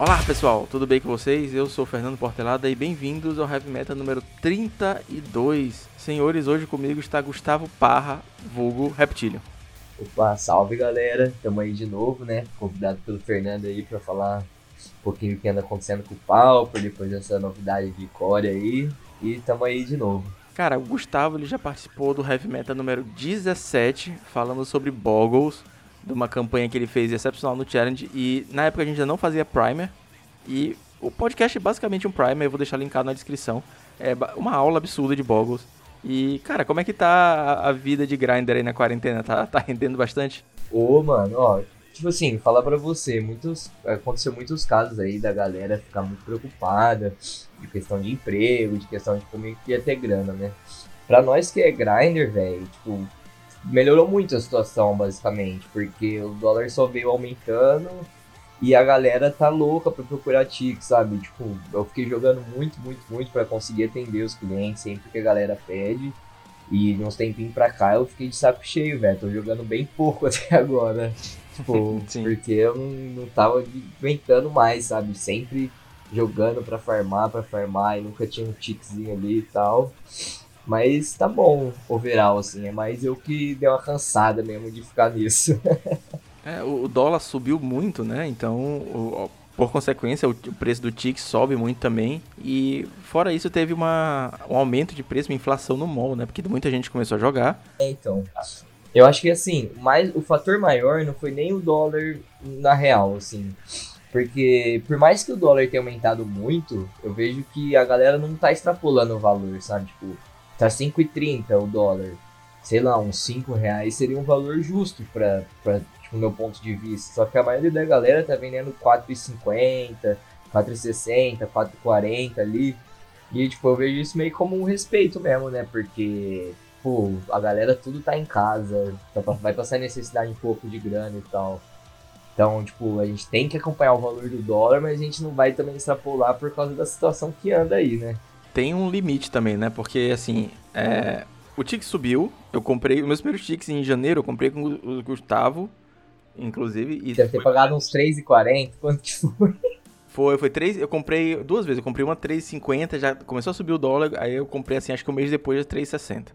Olá pessoal, tudo bem com vocês? Eu sou o Fernando Portelada e bem-vindos ao Heavy Metal número 32. Senhores, hoje comigo está Gustavo Parra, vulgo Reptilion. Opa, salve galera, tamo aí de novo, né? Convidado pelo Fernando aí pra falar um pouquinho do que anda acontecendo com o Pauper, depois dessa novidade de core aí. E tamo aí de novo. Cara, o Gustavo ele já participou do Heavy Metal número 17, falando sobre Boggles, de uma campanha que ele fez excepcional no Challenge. E na época a gente ainda não fazia Primer. E o podcast é basicamente um Primer, eu vou deixar linkado na descrição. É uma aula absurda de Boggles. E, cara, como é que tá a vida de Grinder aí na quarentena? Tá, tá rendendo bastante? Ô, mano, ó, tipo assim, falar pra você, muitos, aconteceu muitos casos aí da galera ficar muito preocupada de questão de emprego, de questão de como ia ter grana, né? Pra nós que é grinder, velho, tipo, melhorou muito a situação, basicamente, porque o dólar só veio aumentando e a galera tá louca pra procurar tic, sabe? Tipo, eu fiquei jogando muito, muito, muito para conseguir atender os clientes sempre que a galera pede. E uns tempinhos pra cá eu fiquei de saco cheio, velho. Tô jogando bem pouco até agora. Tipo, porque eu não, não tava aguentando mais, sabe? Sempre jogando pra farmar, pra farmar, e nunca tinha um tickzinho ali e tal. Mas tá bom, overall, assim. É mais eu que dei uma cansada mesmo de ficar nisso. é, o dólar subiu muito, né? Então, o, por consequência, o, preço do TIC sobe muito também. E fora isso, teve uma, um aumento de preço, uma inflação no mall, né? Porque muita gente começou a jogar. É, então. Eu acho que assim, mais, o fator maior não foi nem o dólar na real, assim. Porque por mais que o dólar tenha aumentado muito, eu vejo que a galera não tá extrapolando o valor, sabe? Tipo, tá 5,30 o dólar. Sei lá, uns 5 reais seria um valor justo pra tipo, meu ponto de vista. Só que a maioria da galera tá vendendo 4,50, 4,60, 4,40 ali. E tipo, eu vejo isso meio como um respeito mesmo, né? Porque pô, a galera tudo tá em casa, tá vai passar necessidade um pouco de grana e tal. Então, tipo, a gente tem que acompanhar o valor do dólar, mas a gente não vai também extrapolar por causa da situação que anda aí, né? Tem um limite também, né? Porque, assim, é... o Tix subiu, eu comprei, os meus primeiros Tix em janeiro, eu comprei com o Gustavo, inclusive. E Deve ter pagado uns 3,40, quanto que foi? Foi, foi 3, eu comprei duas vezes, eu comprei uma 3,50, já começou a subir o dólar, aí eu comprei assim, acho que um mês depois, 3,60.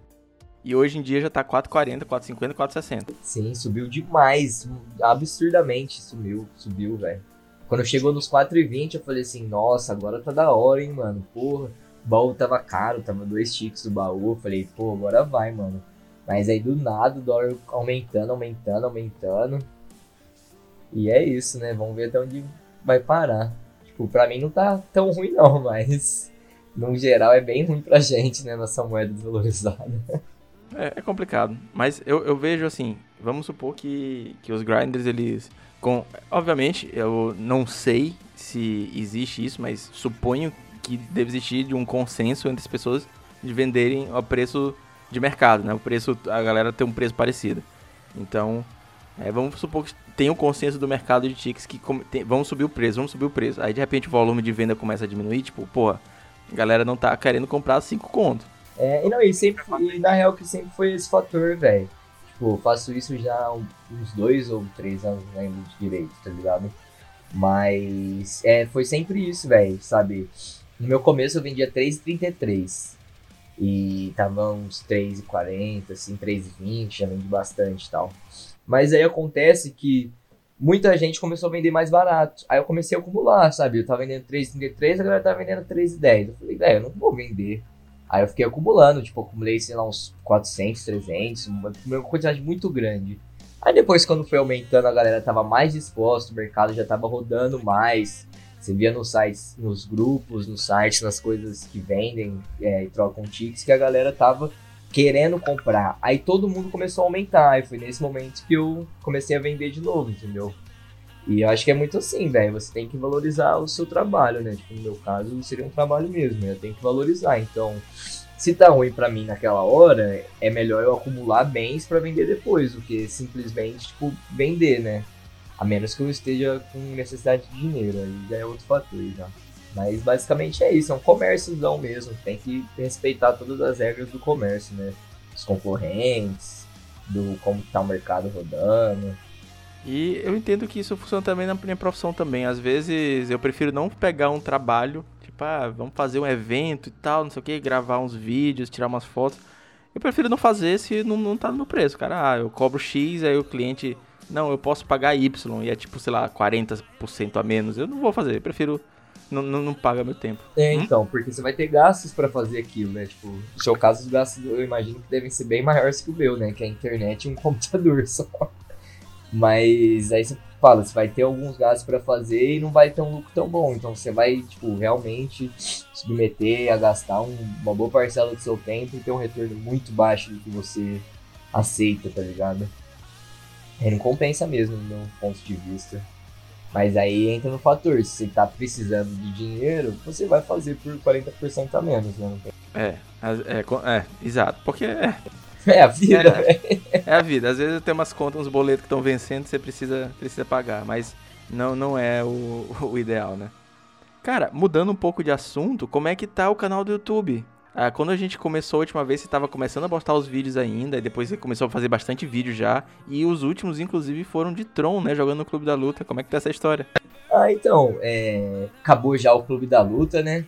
E hoje em dia já tá 4,40, 4,50, 4,60. Sim, subiu demais. Absurdamente subiu, subiu, velho. Quando chegou nos 4,20, eu falei assim, nossa, agora tá da hora, hein, mano. Porra, o baú tava caro, tava dois ticks do baú. Eu falei, pô, agora vai, mano. Mas aí do nada o dólar aumentando, aumentando, aumentando. E é isso, né? Vamos ver até onde vai parar. Tipo, pra mim não tá tão ruim não, mas no geral é bem ruim pra gente, né? Nossa moeda desvalorizada. É, é complicado. Mas eu, eu vejo assim, vamos supor que, que os grinders, eles. Com, obviamente, eu não sei se existe isso, mas suponho que deve existir de um consenso entre as pessoas de venderem ao preço de mercado, né? O preço, a galera tem um preço parecido. Então, é, vamos supor que tem um consenso do mercado de tickets que tem, vamos subir o preço, vamos subir o preço. Aí de repente o volume de venda começa a diminuir, tipo, porra, a galera não tá querendo comprar 5 conto. É, e não, e sempre, na real que sempre foi esse fator, velho. Tipo, faço isso já uns dois ou três anos, não lembro de direito, tá ligado? Mas é, foi sempre isso, velho, sabe? No meu começo eu vendia 3,33 e tava uns 3,40, assim, 3,20, já vendi bastante e tal. Mas aí acontece que muita gente começou a vender mais barato. Aí eu comecei a acumular, sabe? Eu tava vendendo 3,33, agora tava vendendo 3,10. Eu falei, velho, eu não vou vender Aí eu fiquei acumulando, tipo, acumulei, sei lá, uns 400, 300, uma, uma quantidade muito grande. Aí depois, quando foi aumentando, a galera tava mais disposta, o mercado já tava rodando mais. Você via nos sites, nos grupos, nos sites, nas coisas que vendem é, e trocam tickets, que a galera tava querendo comprar. Aí todo mundo começou a aumentar. E foi nesse momento que eu comecei a vender de novo, entendeu? E eu acho que é muito assim, velho. Você tem que valorizar o seu trabalho, né? Tipo, no meu caso, seria um trabalho mesmo. Né? Eu tenho que valorizar. Então, se tá ruim para mim naquela hora, é melhor eu acumular bens para vender depois do que simplesmente, tipo, vender, né? A menos que eu esteja com necessidade de dinheiro. Aí já é outro fator já. Mas basicamente é isso, é um comérciozão mesmo. Tem que respeitar todas as regras do comércio, né? Os concorrentes, do como tá o mercado rodando. E eu entendo que isso funciona também na minha profissão também. Às vezes eu prefiro não pegar um trabalho, tipo, ah, vamos fazer um evento e tal, não sei o que, gravar uns vídeos, tirar umas fotos. Eu prefiro não fazer se não, não tá no preço, cara. Ah, eu cobro X, aí o cliente, não, eu posso pagar Y, e é tipo, sei lá, 40% a menos. Eu não vou fazer, eu prefiro não, não, não paga meu tempo. É, hum? então, porque você vai ter gastos para fazer aquilo, né? Tipo, no seu caso, os gastos eu imagino que devem ser bem maiores que o meu, né? Que é a internet e um computador só. Mas aí você fala, você vai ter alguns gastos para fazer e não vai ter um lucro tão bom. Então você vai, tipo, realmente submeter a gastar um, uma boa parcela do seu tempo e ter um retorno muito baixo do que você aceita, tá ligado? É, não compensa mesmo, no meu ponto de vista. Mas aí entra no fator, se você tá precisando de dinheiro, você vai fazer por 40% a menos, né? É, é, é, exato. Porque é. É a vida, é, é, a vida. Às vezes tem umas contas, uns boletos que estão vencendo, você precisa, precisa pagar. Mas não, não é o, o ideal, né? Cara, mudando um pouco de assunto, como é que tá o canal do YouTube? Ah, quando a gente começou a última vez, você estava começando a postar os vídeos ainda, e depois você começou a fazer bastante vídeo já. E os últimos, inclusive, foram de Tron, né? Jogando no Clube da Luta. Como é que tá essa história? Ah, então, é... acabou já o Clube da Luta, né?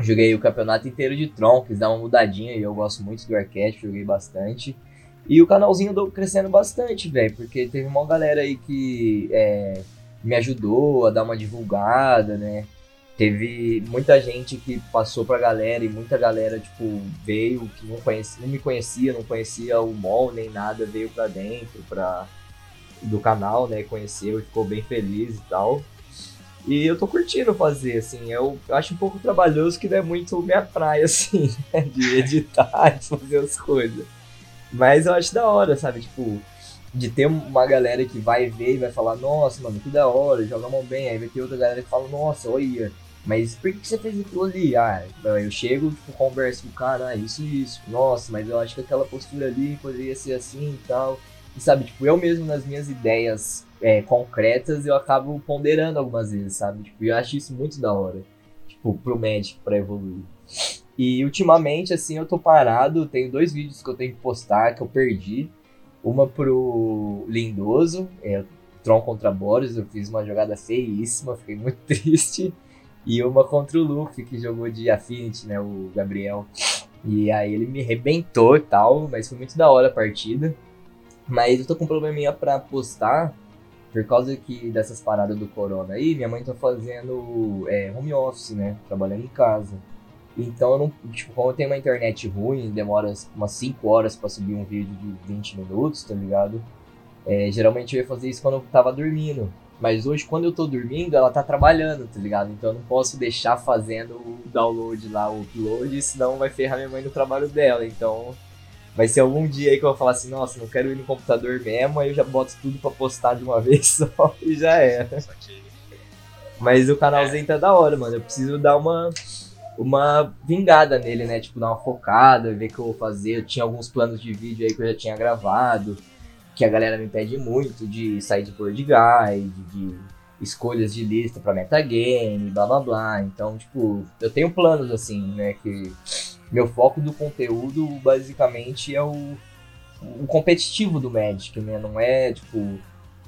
Joguei o campeonato inteiro de Tron, quis dar uma mudadinha e eu gosto muito do arquétipo, joguei bastante. E o canalzinho andou crescendo bastante, velho, porque teve uma galera aí que é, me ajudou a dar uma divulgada, né? Teve muita gente que passou pra galera e muita galera, tipo, veio que não, conhecia, não me conhecia, não conhecia o mall nem nada, veio pra dentro pra, do canal, né? Conheceu e ficou bem feliz e tal. E eu tô curtindo fazer, assim, eu acho um pouco trabalhoso que não é muito minha praia, assim, né? De editar, de fazer as coisas. Mas eu acho da hora, sabe? Tipo, de ter uma galera que vai ver e vai falar, nossa, mano, que da hora, joga mão bem. Aí vai ter outra galera que fala, nossa, olha, mas por que você fez aquilo ali? Ah, eu chego, tipo, converso com o cara, ah, isso e isso. Nossa, mas eu acho que aquela postura ali poderia ser assim e tal. E sabe, tipo, eu mesmo nas minhas ideias é, concretas, eu acabo ponderando algumas vezes, sabe? Tipo, eu acho isso muito da hora. Tipo, pro médico, pra evoluir. E ultimamente, assim, eu tô parado, tenho dois vídeos que eu tenho que postar, que eu perdi. Uma pro Lindoso, é, Tron contra Boris, eu fiz uma jogada feíssima, fiquei muito triste. E uma contra o Luffy, que jogou de Affinity, né? O Gabriel. E aí ele me arrebentou e tal, mas foi muito da hora a partida. Mas eu tô com um probleminha pra postar, por causa que dessas paradas do corona aí, minha mãe tá fazendo é, home office, né? Trabalhando em casa. Então, eu não, tipo, como eu tenho uma internet ruim, demora umas 5 horas pra subir um vídeo de 20 minutos, tá ligado? É, geralmente eu ia fazer isso quando eu tava dormindo. Mas hoje, quando eu tô dormindo, ela tá trabalhando, tá ligado? Então eu não posso deixar fazendo o download lá, o upload, senão vai ferrar minha mãe no trabalho dela. Então vai ser algum dia aí que eu vou falar assim, nossa, não quero ir no computador mesmo, aí eu já boto tudo pra postar de uma vez só e já era. Mas o canalzinho tá da hora, mano. Eu preciso dar uma, uma vingada nele, né? Tipo, dar uma focada, ver o que eu vou fazer. Eu tinha alguns planos de vídeo aí que eu já tinha gravado que a galera me pede muito de sair de board guide, de escolhas de lista para metagame, blá blá blá. Então, tipo, eu tenho planos assim, né, que meu foco do conteúdo basicamente é o, o competitivo do Magic, né? Não é tipo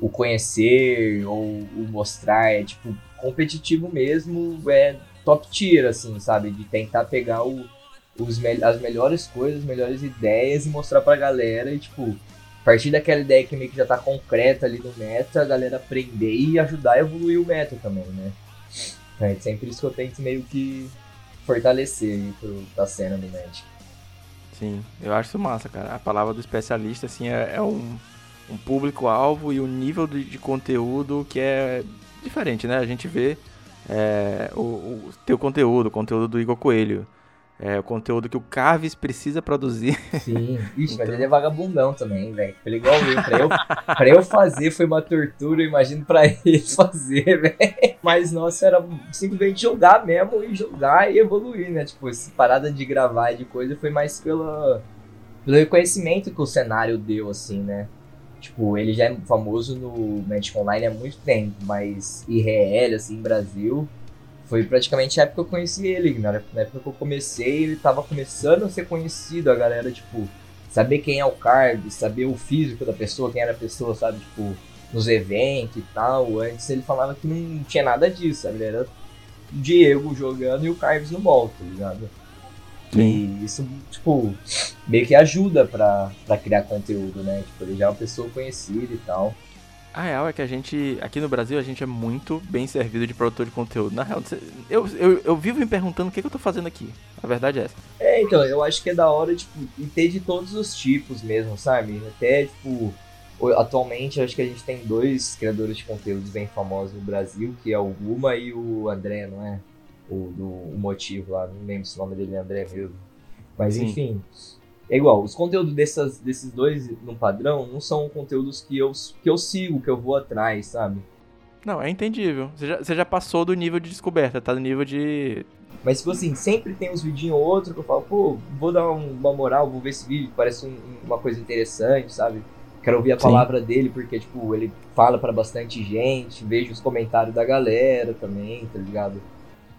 o conhecer ou o mostrar, é tipo competitivo mesmo, é top tier assim, sabe, de tentar pegar o, os as melhores coisas, as melhores ideias e mostrar pra galera e tipo a partir daquela ideia que meio que já tá concreta ali no meta, a galera aprender e ajudar a evoluir o meta também, né? É sempre isso que eu tento meio que fortalecer aí pro, pra cena do Magic. Sim, eu acho isso massa, cara. A palavra do especialista, assim, é, é um, um público-alvo e um nível de, de, conteúdo que é diferente, né? A gente vê é, o, o teu conteúdo, o conteúdo do Igor Coelho é, o conteúdo que o Carves precisa produzir. Sim, Ixi, então... mas ele é vagabundão também, velho. Ele é igual eu. Pra, eu. pra eu fazer foi uma tortura, eu imagino pra ele fazer, velho. Mas, nossa, era simplesmente jogar mesmo e jogar e evoluir, né? Tipo, essa parada de gravar e de coisa foi mais pela, pelo reconhecimento que o cenário deu, assim, né? Tipo, ele já é famoso no Magic Online há muito tempo, mas IRL, assim, Brasil foi praticamente a época que eu conheci ele, na época que eu comecei, ele tava começando a ser conhecido, a galera, tipo, saber quem é o card, saber o físico da pessoa, quem era a pessoa, sabe, tipo, nos eventos e tal. Antes ele falava que não tinha nada disso, sabe? Ele era o Diego jogando e o Carves no ball, tá ligado? Sim. E isso, tipo, meio que ajuda pra, pra criar conteúdo, né? Tipo, ele já é uma pessoa conhecida e tal. A real é que a gente, aqui no Brasil, a gente é muito bem servido de produtor de conteúdo. Na real, eu, eu, eu vivo me perguntando o que, que eu tô fazendo aqui. A verdade é essa. É, então, eu acho que é da hora, tipo, e ter de todos os tipos mesmo, sabe? Até, tipo, atualmente acho que a gente tem dois criadores de conteúdos bem famosos no Brasil, que é o Guma e o André, não é? O do o motivo lá, não lembro se o nome dele é André mesmo. Mas Sim. enfim. É igual, os conteúdos dessas, desses dois no padrão não são conteúdos que eu, que eu sigo, que eu vou atrás, sabe? Não, é entendível. Você já, você já passou do nível de descoberta, tá no nível de. Mas, tipo assim, sempre tem uns vidinhos ou outro que eu falo, pô, vou dar uma moral, vou ver esse vídeo, parece um, uma coisa interessante, sabe? Quero ouvir a palavra Sim. dele, porque, tipo, ele fala para bastante gente, vejo os comentários da galera também, tá ligado?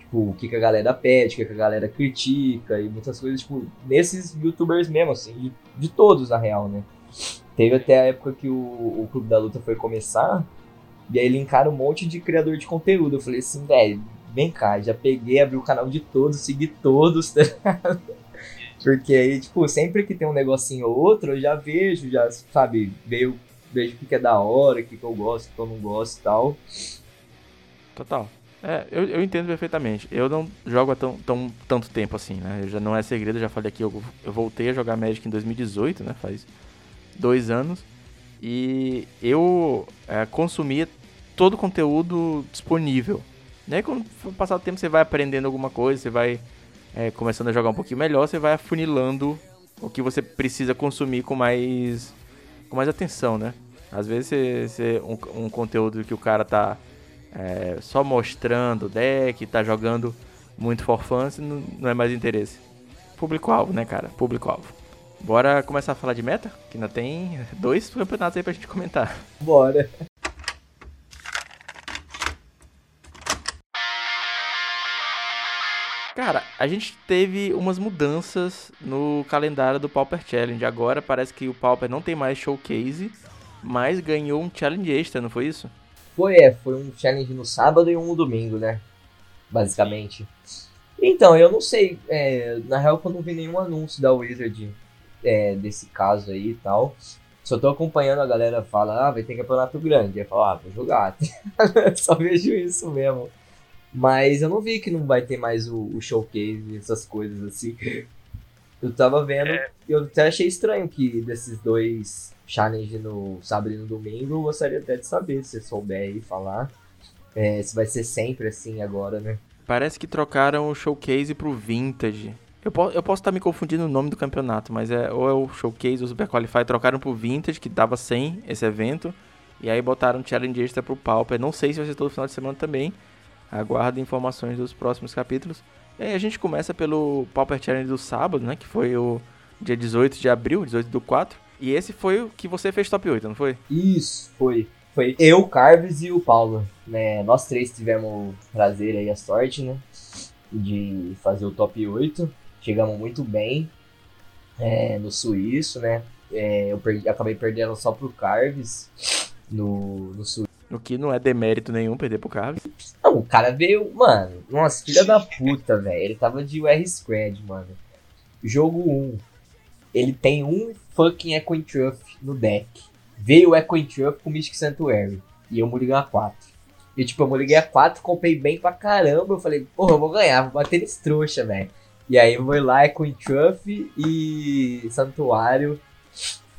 Tipo, o que, que a galera pede, o que, que a galera critica e muitas coisas, tipo, nesses youtubers mesmo, assim, de, de todos, na real, né? Teve até a época que o, o Clube da Luta foi começar, e aí encara um monte de criador de conteúdo. Eu falei assim, velho, vem cá, já peguei, abri o canal de todos, segui todos, tá ligado? Porque aí, tipo, sempre que tem um negocinho ou outro, eu já vejo, já, sabe, vejo, vejo o que é da hora, o que eu gosto, o que eu não gosto e tal. Total. É, eu, eu entendo perfeitamente. Eu não jogo há tão, tão, tanto tempo assim, né? Já não é segredo, já falei aqui, eu, eu voltei a jogar Magic em 2018, né? Faz dois anos. E eu é, consumia todo o conteúdo disponível. Né? Quando passar o tempo, você vai aprendendo alguma coisa, você vai é, começando a jogar um pouquinho melhor, você vai afunilando o que você precisa consumir com mais, com mais atenção, né? Às vezes você, você um, um conteúdo que o cara tá é, só mostrando o deck, tá jogando muito for fun, não, não é mais interesse. Público-alvo, né, cara? Público-alvo. Bora começar a falar de meta? Que ainda tem dois campeonatos aí pra gente comentar. Bora. Cara, a gente teve umas mudanças no calendário do Pauper Challenge. Agora parece que o Pauper não tem mais showcase, mas ganhou um challenge extra, não foi isso? Foi, é, foi um challenge no sábado e um no domingo, né? Basicamente. Então, eu não sei. É, na real, eu não vi nenhum anúncio da Wizard é, desse caso aí e tal. Só tô acompanhando a galera fala, ah, vai ter campeonato grande. Eu falo, ah, vou jogar. Só vejo isso mesmo. Mas eu não vi que não vai ter mais o, o showcase, essas coisas assim. Eu tava vendo, é. eu até achei estranho que desses dois challenge no sábado e no domingo, eu gostaria até de saber, se você souber aí falar. É, se vai ser sempre assim agora, né? Parece que trocaram o showcase pro Vintage. Eu, po eu posso estar me confundindo o nome do campeonato, mas é ou é o showcase ou o Super Qualify. Trocaram pro Vintage, que tava sem esse evento. E aí botaram o challenge extra pro Pauper. Não sei se vai ser todo final de semana também. Aguardo informações dos próximos capítulos. E aí a gente começa pelo Pauper Challenge do sábado, né? Que foi o dia 18 de abril, 18 do 4. E esse foi o que você fez top 8, não foi? Isso, foi. Foi eu, o Carves e o Paulo. Né? Nós três tivemos o prazer aí, a sorte, né? De fazer o top 8. Chegamos muito bem é, no suíço, né? É, eu perdi, acabei perdendo só pro Carves no, no suíço. O que não é demérito nenhum perder pro Carves. Não, o cara veio, mano, nossa, filha da puta, velho. Ele tava de UR Squad, mano. Jogo 1. Ele tem um fucking Echo Truff no deck. Veio o Echo Truff com Mystic Sanctuary. E eu morri a 4. E tipo, eu morri a 4, comprei bem pra caramba. Eu falei, porra, eu vou ganhar, vou bater nesse trouxa, velho. E aí eu vou lá, Echo Truff e Santuário.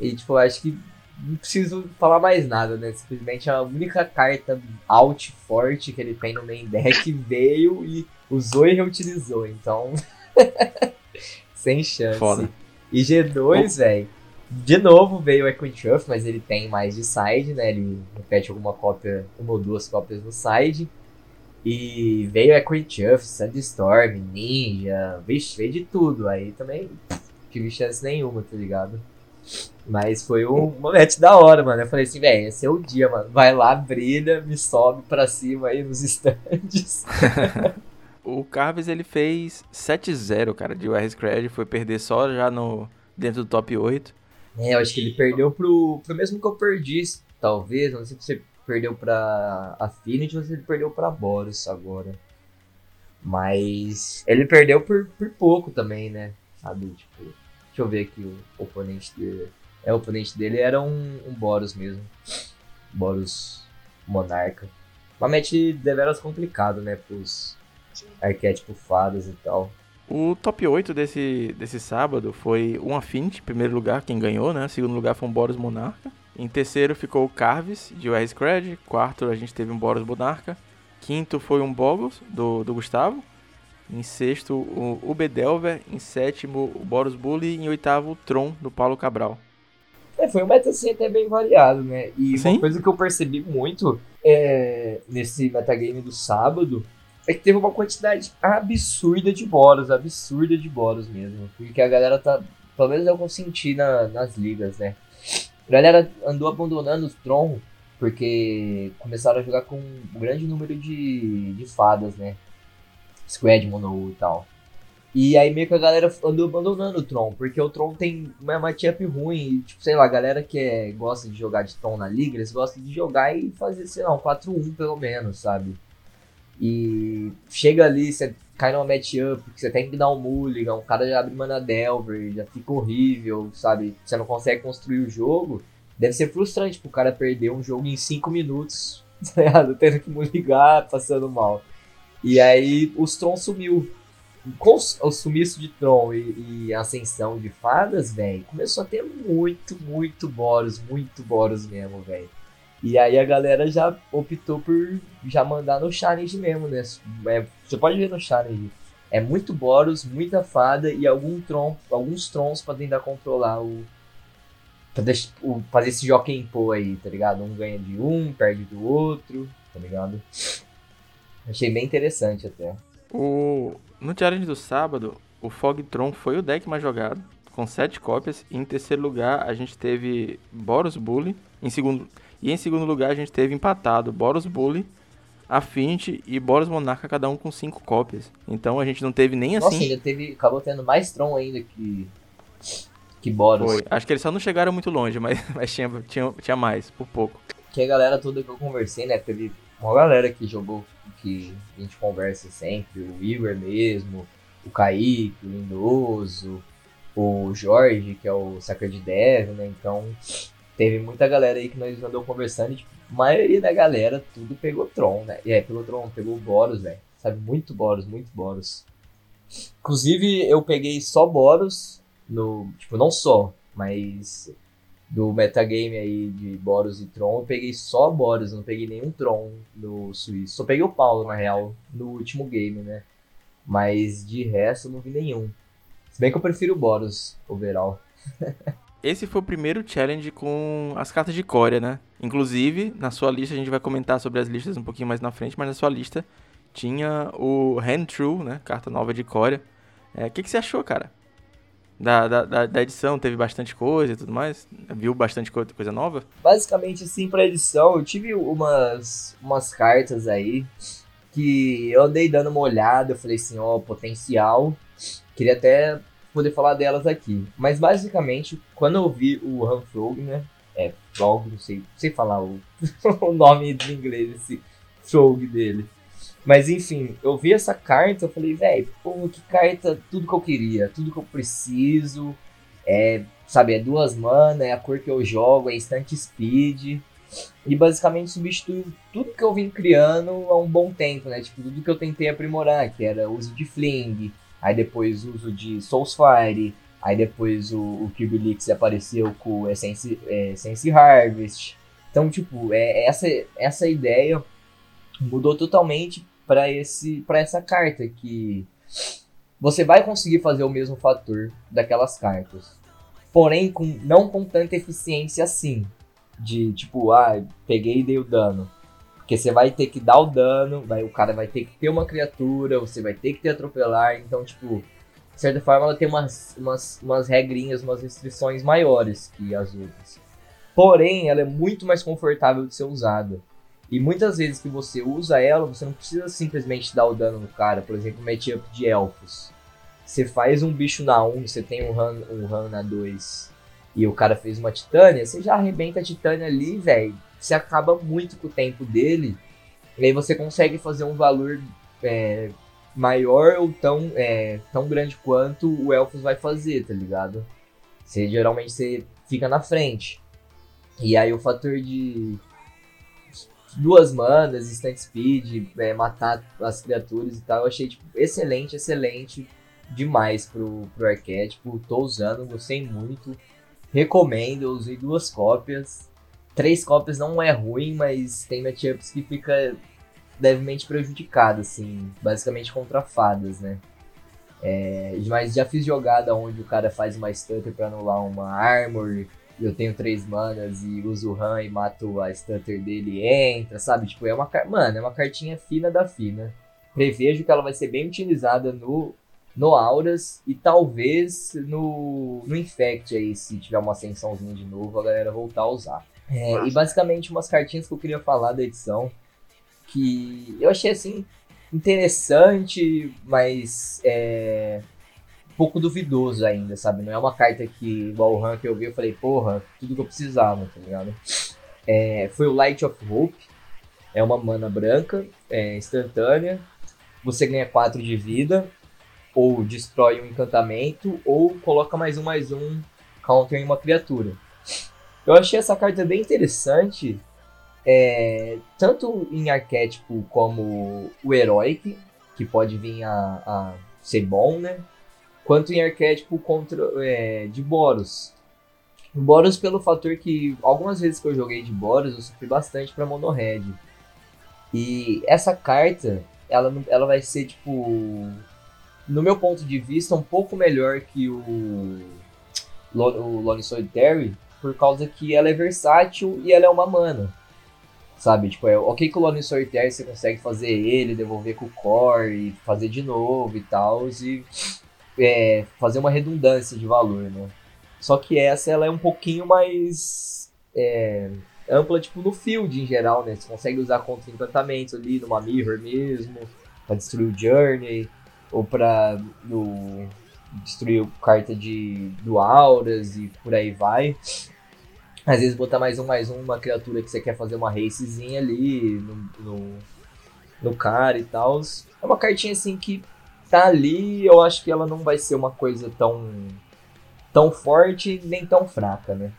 E tipo, acho que não preciso falar mais nada, né? Simplesmente a única carta alt forte que ele tem no main deck veio e usou e reutilizou. Então, sem chance. Foda. E G2, velho, de novo veio o Equintruff, mas ele tem mais de side, né? Ele repete alguma cópia, uma ou duas cópias no side. E veio Equintruff, Sandstorm, Ninja, vixe, veio de tudo. Aí também, tive chance nenhuma, tá ligado? Mas foi um momento da hora, mano. Eu falei assim, velho, esse é o dia, mano. Vai lá, brilha, me sobe pra cima aí nos stands. o Carves, ele fez 7-0, cara, de UR Scred. Foi perder só já no dentro do top 8. É, eu acho que ele perdeu pro, pro mesmo que eu perdi talvez. Não sei se você perdeu pra Affinity ou se ele perdeu pra Boros agora. Mas ele perdeu por, por pouco também, né? Sabe? Tipo, deixa eu ver aqui o oponente dele. É, o oponente dele era um, um Boros mesmo. Boros Monarca. Uma match deveras complicado, né? Pros arquétipos fadas e tal. O top 8 desse, desse sábado foi um Affinity, primeiro lugar, quem ganhou, né? Segundo lugar foi um Boros Monarca. Em terceiro ficou o Carves, de UR Scred. Quarto a gente teve um Boros Monarca. Quinto foi um Bogos, do, do Gustavo. Em sexto, o Ubedelver. Em sétimo, o Boros Bully. Em oitavo, o Tron, do Paulo Cabral. É, foi um meta assim até bem variado, né? E Sim? uma coisa que eu percebi muito é, nesse metagame do sábado é que teve uma quantidade absurda de boros, absurda de boros mesmo. Porque a galera tá. Pelo menos eu consenti na, nas ligas, né? A galera andou abandonando o Tron porque começaram a jogar com um grande número de, de fadas, né? Squad, Mono e tal. E aí meio que a galera andou abandonando o Tron, porque o Tron tem uma matchup ruim. E, tipo, sei lá, a galera que é, gosta de jogar de Tron na liga, eles gostam de jogar e fazer, sei lá, um 4-1 pelo menos, sabe? E chega ali, você cai numa matchup, você tem que dar um mulligan, o cara já abre mana Delver, já fica horrível, sabe? Você não consegue construir o jogo. Deve ser frustrante pro cara perder um jogo em 5 minutos, tá ligado? Tendo que mulligar, passando mal. E aí o Tron sumiu. Com o sumiço de Tron e, e a ascensão de fadas, velho, começou a ter muito, muito Boros, muito Boros mesmo, velho. E aí a galera já optou por já mandar no challenge mesmo, né? É, você pode ver no challenge. É muito Boros, muita fada e algum tron, alguns trons pra tentar controlar o. Pra deixar, o, fazer esse Joaquim Pô aí, tá ligado? Um ganha de um, perde do outro, tá ligado? Achei bem interessante até. O, no challenge do sábado, o Fog Tron foi o deck mais jogado, com 7 cópias. E em terceiro lugar, a gente teve Boros Bully. Em segundo, e em segundo lugar a gente teve empatado Boros Bully, Affinity e Boros Monarca, cada um com cinco cópias. Então a gente não teve nem Nossa, assim. ainda teve. Acabou tendo mais Tron ainda que. Que Boros. Foi. Acho que eles só não chegaram muito longe, mas, mas tinha, tinha, tinha mais, por pouco. Que a galera toda que eu conversei, né? Teve uma galera que jogou, que a gente conversa sempre, o Igor mesmo, o Kaique, o Lindoso, o Jorge, que é o Sacred Dev, né? Então teve muita galera aí que nós andou conversando e, tipo, a maioria da galera tudo pegou Tron, né? E é, pegou Tron, pegou Boros, velho. Sabe, muito Boros, muito Boros. Inclusive, eu peguei só Boros no. Tipo, não só, mas do metagame aí de Boros e Tron, eu peguei só Boros, não peguei nenhum Tron no Suíço. Só peguei o Paulo, na real, no último game, né? Mas de resto, eu não vi nenhum. Se bem que eu prefiro Boros overall. Esse foi o primeiro challenge com as cartas de Coreia, né? Inclusive, na sua lista, a gente vai comentar sobre as listas um pouquinho mais na frente, mas na sua lista tinha o Hand True, né? Carta nova de Coreia. É, o que, que você achou, cara? Da, da, da, edição, teve bastante coisa e tudo mais? Viu bastante coisa, coisa nova? Basicamente, assim, pra edição, eu tive umas, umas cartas aí que eu andei dando uma olhada, eu falei assim, ó, potencial. Queria até poder falar delas aqui. Mas basicamente, quando eu vi o Hanfrog, né? É, Frog, não sei, sei falar o, o nome do inglês, esse Frog dele. Mas enfim, eu vi essa carta, eu falei, velho, pô, que carta, tudo que eu queria, tudo que eu preciso. É, sabe, é duas mana, é a cor que eu jogo, é instant speed. E basicamente substitui tudo que eu vim criando há um bom tempo, né? Tipo, tudo que eu tentei aprimorar, que era uso de fling, aí depois o uso de Soulsfire, aí depois o, o Kirby apareceu com Essence, é, Essence Harvest. Então, tipo, é, essa, essa ideia mudou totalmente para esse para essa carta que você vai conseguir fazer o mesmo fator daquelas cartas. Porém, com, não com tanta eficiência assim. De tipo, ah, peguei e dei o dano. Porque você vai ter que dar o dano, vai, o cara vai ter que ter uma criatura, você vai ter que ter atropelar. Então, tipo, de certa forma, ela tem umas, umas, umas regrinhas, umas restrições maiores que as outras. Porém, ela é muito mais confortável de ser usada. E muitas vezes que você usa ela, você não precisa simplesmente dar o dano no cara. Por exemplo, matchup de elfos. Você faz um bicho na 1, você tem um Han, um Han na 2 e o cara fez uma titânia, você já arrebenta a titânia ali, velho você acaba muito com o tempo dele. E aí você consegue fazer um valor é, maior ou tão, é, tão grande quanto o Elfos vai fazer, tá ligado? Você geralmente você fica na frente. E aí o fator de duas manas, instant speed, é, matar as criaturas e tal, eu achei tipo, excelente, excelente demais pro, pro arquétipo. Tô usando, gostei muito. Recomendo, eu usei duas cópias. Três cópias não é ruim, mas tem matchups que fica levemente prejudicado, assim, basicamente contra fadas, né? É, mas já fiz jogada onde o cara faz uma stutter pra anular uma armor, e eu tenho três manas e uso o RAM e mato a stutter dele e entra, sabe? Tipo, é uma Mano, é uma cartinha fina da fina. Prevejo que ela vai ser bem utilizada no, no Auras e talvez no, no Infect aí, se tiver uma ascensãozinha de novo, a galera voltar a usar. É, e basicamente umas cartinhas que eu queria falar da edição que eu achei assim interessante, mas é, um pouco duvidoso ainda, sabe? Não é uma carta que, igual o rank eu vi, eu falei, porra, tudo que eu precisava, tá ligado? É, foi o Light of Hope, é uma mana branca, é instantânea, você ganha 4 de vida, ou destrói um encantamento, ou coloca mais um, mais um counter em uma criatura. Eu achei essa carta bem interessante, é, tanto em arquétipo como o Heroic, que pode vir a, a ser bom, né? Quanto em arquétipo contra, é, de Boros. Boros pelo fator que algumas vezes que eu joguei de Boros eu sofri bastante para mono red. E essa carta, ela, ela vai ser tipo, no meu ponto de vista, um pouco melhor que o, o Lone Solitary, por causa que ela é versátil e ela é uma mana. Sabe? Tipo, é ok que o Lone Solitaire você consegue fazer ele, devolver com o core e fazer de novo e tal, e é, fazer uma redundância de valor, né? Só que essa ela é um pouquinho mais é, ampla, tipo, no field em geral, né? Você consegue usar contra encantamentos ali, numa mirror mesmo, pra destruir o Journey, ou pra no, destruir carta de, do Auras e por aí vai. Às vezes botar mais um, mais um, uma criatura que você quer fazer uma racezinha ali no, no, no cara e tal. É uma cartinha assim que tá ali, eu acho que ela não vai ser uma coisa tão, tão forte nem tão fraca, né?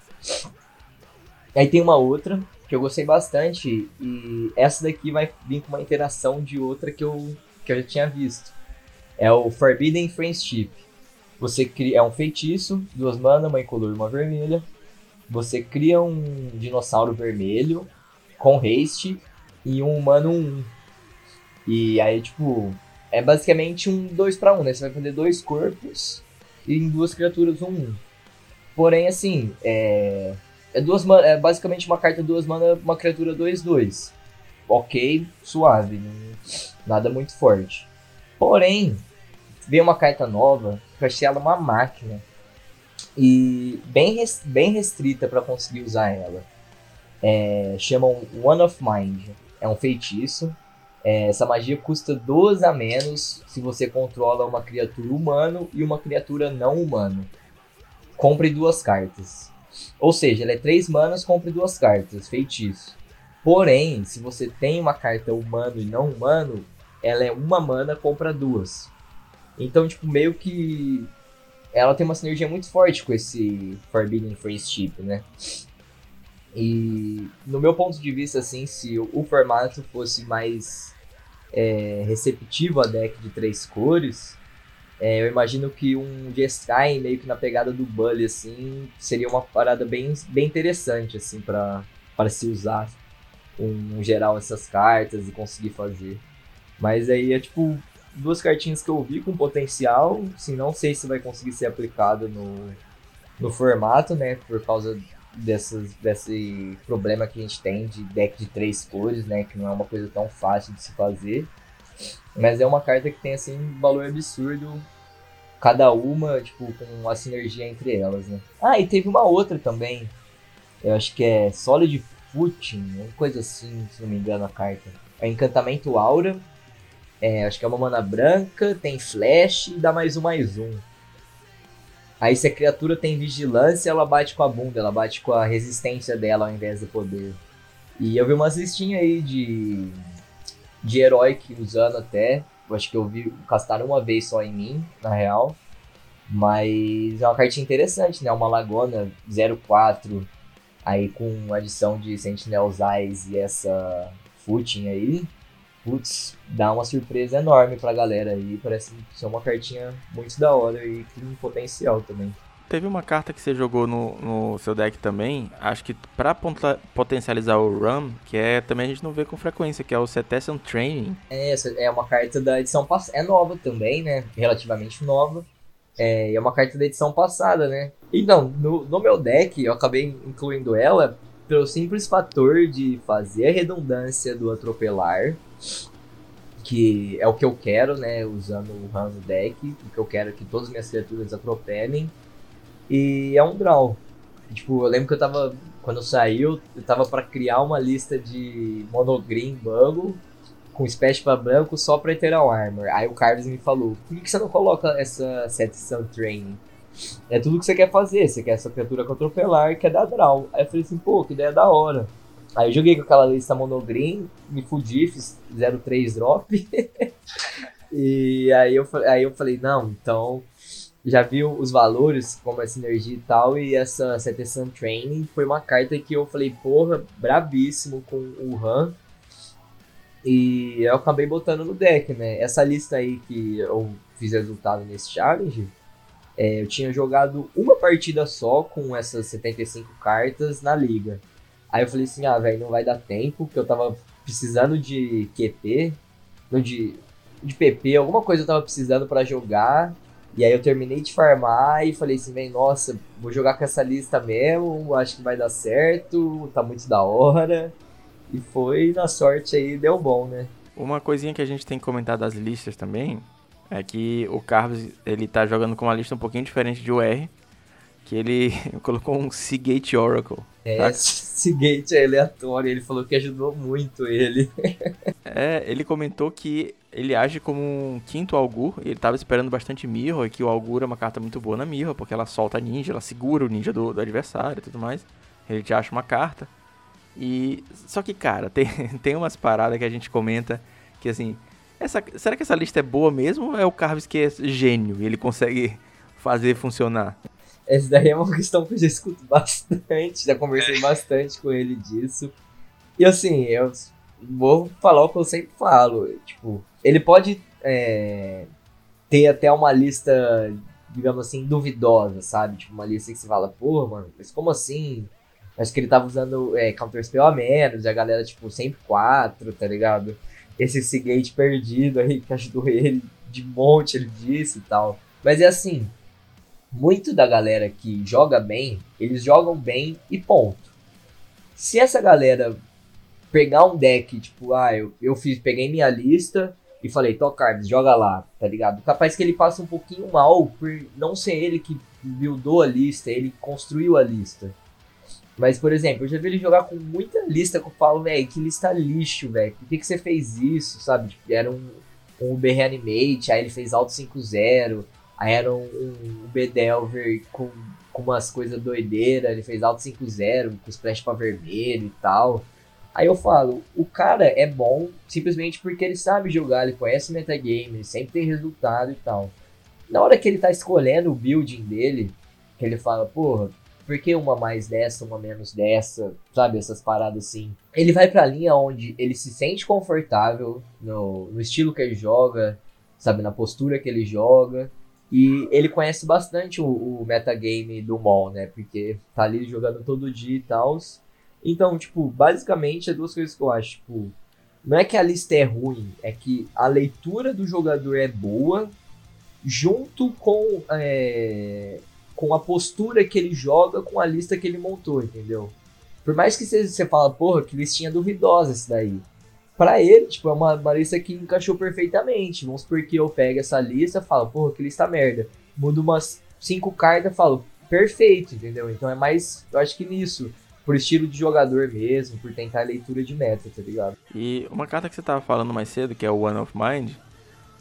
Aí tem uma outra que eu gostei bastante e essa daqui vai vir com uma interação de outra que eu, que eu já tinha visto. É o Forbidden Friendship. Você cria, é um feitiço, duas mana, uma incolor e uma vermelha você cria um dinossauro vermelho com haste e um humano 1. E aí, tipo, é basicamente um 2 para 1, né? Você vai fazer dois corpos e em duas criaturas um 1. Porém, assim, é. É, duas é basicamente uma carta duas mana, uma criatura 2-2. Ok, suave, nada muito forte. Porém, veio uma carta nova que eu achei ela uma máquina e bem, bem restrita para conseguir usar ela. É, chamam One of Mind. É um feitiço. É, essa magia custa 12 a menos se você controla uma criatura humano e uma criatura não humano. Compre duas cartas. Ou seja, ela é 3 manas, compre duas cartas. Feitiço. Porém, se você tem uma carta humano e não humano, ela é uma mana, compra duas. Então, tipo, meio que ela tem uma sinergia muito forte com esse Forbidden Friendship, né? E no meu ponto de vista, assim, se o, formato fosse mais é, receptivo a deck de três cores, é, eu imagino que um Jeskai meio que na pegada do Bully, assim, seria uma parada bem, bem interessante, assim, para se usar um geral essas cartas e conseguir fazer. Mas aí é tipo, duas cartinhas que eu vi com potencial, sim, não sei se vai conseguir ser aplicado no, no formato, né, por causa dessas, desse problema que a gente tem de deck de três cores, né, que não é uma coisa tão fácil de se fazer. Mas é uma carta que tem, assim, valor absurdo, cada uma, tipo, com a sinergia entre elas, né. Ah, e teve uma outra também, eu acho que é Solid Footing, uma coisa assim, se não me engano a carta. É Encantamento Aura, é, acho que é uma mana branca, tem flash e dá mais um mais um. Aí se a criatura tem vigilância, ela bate com a bunda, ela bate com a resistência dela ao invés do poder. E eu vi umas listinhas aí de, de herói que usando até. Eu acho que eu vi castar uma vez só em mim, na real. Mas é uma cartinha interessante, né? Uma Lagona 04, aí com adição de Sentinel's Eyes e essa footing aí. Putz, dá uma surpresa enorme pra galera aí. Parece ser uma cartinha muito da hora e com potencial também. Teve uma carta que você jogou no, no seu deck também, acho que pra potencializar o Ram, que é também a gente não vê com frequência, que é o Cetacean Training. É, é uma carta da edição passada, é nova também, né? Relativamente nova. É, é uma carta da edição passada, né? Então, no, no meu deck, eu acabei incluindo ela pelo simples fator de fazer a redundância do atropelar, que é o que eu quero, né? Usando o no deck, o que eu quero é que todas as minhas criaturas atropelem. E é um draw. Tipo, eu lembro que eu tava. Quando saiu, eu tava para criar uma lista de monogreen bubble com Special pra branco só pra Eternal Armor. Aí o Carlos me falou: por que você não coloca essa Setição Training? É tudo que você quer fazer. Você quer essa criatura com atropelar, quer dar draw. Aí eu falei assim: pô, que ideia da hora. Aí eu joguei com aquela lista monogreen, me fudi, fiz 03 drop. e aí eu, aí eu falei: não, então já viu os valores, como é sinergia e tal, e essa Setição Training foi uma carta que eu falei: porra, brabíssimo com o Han e eu acabei botando no deck, né? Essa lista aí que eu fiz resultado nesse challenge, é, eu tinha jogado uma partida só com essas 75 cartas na liga. Aí eu falei assim, ah, velho, não vai dar tempo, porque eu tava precisando de QP, não de, de PP, alguma coisa eu tava precisando para jogar. E aí eu terminei de farmar e falei assim, vem, nossa, vou jogar com essa lista mesmo, acho que vai dar certo, tá muito da hora. E foi, na sorte aí, deu bom, né? Uma coisinha que a gente tem que comentar das listas também é que o Carlos, ele tá jogando com uma lista um pouquinho diferente de UR, que ele colocou um Seagate Oracle. É, tá? Seagate é aleatório, ele falou que ajudou muito ele. é, ele comentou que ele age como um quinto Algur, ele tava esperando bastante Mirror, e que o Algur é uma carta muito boa na Mirror, porque ela solta ninja, ela segura o ninja do, do adversário e tudo mais. Ele te acha uma carta. E só que, cara, tem, tem umas paradas que a gente comenta que assim, essa, será que essa lista é boa mesmo ou é o Carves que é gênio e ele consegue fazer funcionar? Essa daí é uma questão que eu já escuto bastante, já conversei bastante com ele disso. E assim, eu vou falar o que eu sempre falo, tipo, ele pode é, ter até uma lista, digamos assim, duvidosa, sabe? Tipo, uma lista que você fala, pô, mano, mas como assim? Acho que ele tava usando é, Counter-Spell a menos, e a galera, tipo, sempre 4, tá ligado? Esse Seagate perdido aí, que ajudou ele de monte, ele disse e tal. Mas é assim, muito da galera que joga bem, eles jogam bem e ponto. Se essa galera pegar um deck, tipo, ah, eu, eu fiz, peguei minha lista e falei, Tó Carlos, joga lá, tá ligado? Capaz que ele passe um pouquinho mal por não ser ele que buildou a lista, ele construiu a lista. Mas, por exemplo, eu já vi ele jogar com muita lista que eu falo, velho, que lista lixo, velho. Por que, que você fez isso, sabe? Tipo, era um, um Reanimate, aí ele fez Auto 5-0, aí era um, um Bedelver com, com umas coisas doideiras, ele fez Auto 5-0, com splash pra vermelho e tal. Aí eu falo, o cara é bom simplesmente porque ele sabe jogar, ele conhece metagame, ele sempre tem resultado e tal. Na hora que ele tá escolhendo o building dele, que ele fala, porra, por que uma mais dessa, uma menos dessa, sabe? Essas paradas assim. Ele vai pra linha onde ele se sente confortável no, no estilo que ele joga, sabe? Na postura que ele joga. E ele conhece bastante o, o metagame do mall, né? Porque tá ali jogando todo dia e tal. Então, tipo, basicamente é duas coisas que eu acho. Tipo, não é que a lista é ruim, é que a leitura do jogador é boa, junto com é, com a postura que ele joga com a lista que ele montou, entendeu? Por mais que você, você fala, porra, que listinha duvidosa esse daí. Pra ele, tipo, é uma, uma lista que encaixou perfeitamente. Vamos supor que eu pego essa lista falo, porra, que lista merda. Mudo umas cinco cartas falo, perfeito, entendeu? Então é mais, eu acho que nisso. Por estilo de jogador mesmo, por tentar leitura de meta, tá ligado? E uma carta que você tava falando mais cedo, que é o One of Mind,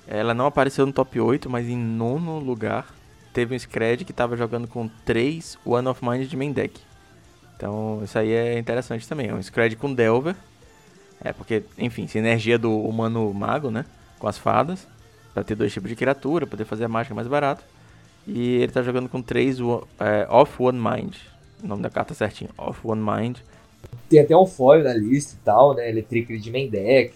ela não apareceu no top 8, mas em nono lugar teve um Scred que tava jogando com 3 One of Mind de main deck. Então isso aí é interessante também. É um Scred com Delver. É porque, enfim, sinergia do humano mago, né? Com as fadas. Pra ter dois tipos de criatura, poder fazer a mágica mais barato. E ele tá jogando com três é, Off One Mind. O nome da carta é certinho, Off One Mind. Tem até um foil na lista e tal, né? Electric de main deck.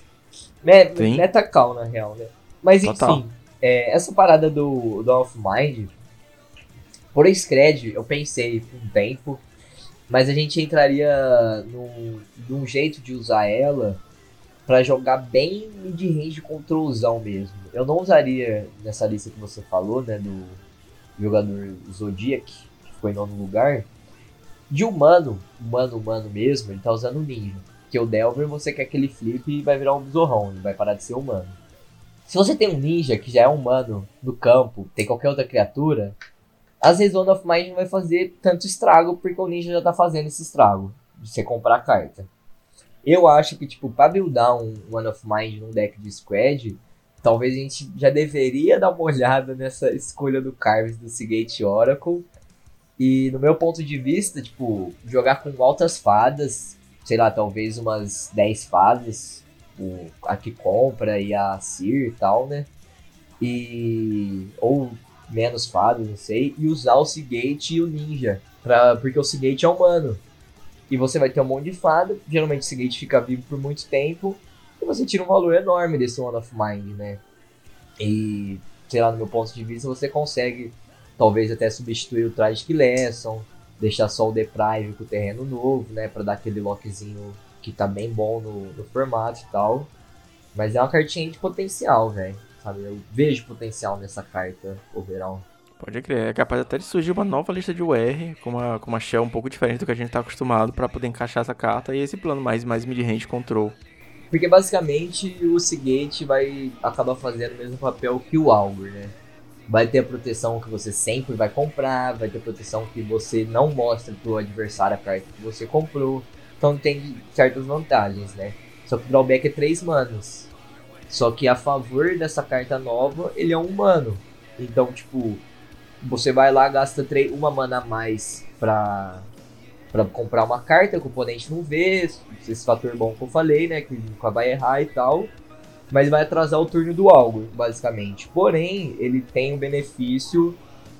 Meta call, na real, né? Mas Total. enfim, é, essa parada do, do Off Mind, por Scred, eu pensei um tempo, mas a gente entraria num, num jeito de usar ela para jogar bem mid-range controlzão mesmo. Eu não usaria nessa lista que você falou, né, do jogador Zodiac, que ficou em nono lugar. De humano, humano, humano mesmo, ele tá usando o Ninja. Porque o Delver você quer que ele flip e vai virar um zorrão, ele vai parar de ser humano. Se você tem um ninja que já é humano no campo, tem qualquer outra criatura, às vezes One of Mind não vai fazer tanto estrago porque o ninja já tá fazendo esse estrago de você comprar a carta. Eu acho que, tipo, pra buildar um One of Mind num deck de Squad, talvez a gente já deveria dar uma olhada nessa escolha do Carves do Seagate Oracle. E no meu ponto de vista, tipo, jogar com altas fadas, sei lá, talvez umas 10 fadas, o, a que compra e a Sir e tal, né? E. Ou menos fadas, não sei. E usar o Seagate e o Ninja. Pra, porque o Seagate é humano. E você vai ter um monte de fada. Geralmente o Seagate fica vivo por muito tempo. E você tira um valor enorme desse One of Mind, né? E, sei lá, no meu ponto de vista, você consegue talvez até substituir o Tragic Lesson, deixar só o Deprive com o terreno novo, né? Pra dar aquele lockzinho que tá bem bom no, no formato e tal. Mas é uma cartinha de potencial, velho. Sabe? Eu vejo potencial nessa carta overall. Pode crer, é capaz até de surgir uma nova lista de UR com uma, com uma shell um pouco diferente do que a gente tá acostumado para poder encaixar essa carta e esse plano mais, mais mid-range control. Porque basicamente o Seagate vai acabar fazendo o mesmo papel que o Augur, né? Vai ter a proteção que você sempre vai comprar, vai ter a proteção que você não mostra pro adversário a carta que você comprou. Então tem certas vantagens, né? Só que o drawback é 3 manos. Só que a favor dessa carta nova, ele é um humano. Então, tipo, você vai lá, gasta uma mana a mais pra, pra comprar uma carta o oponente não vê. Esse fator bom que eu falei, né? Que nunca vai errar e tal. Mas vai atrasar o turno do algo, basicamente. Porém, ele tem o benefício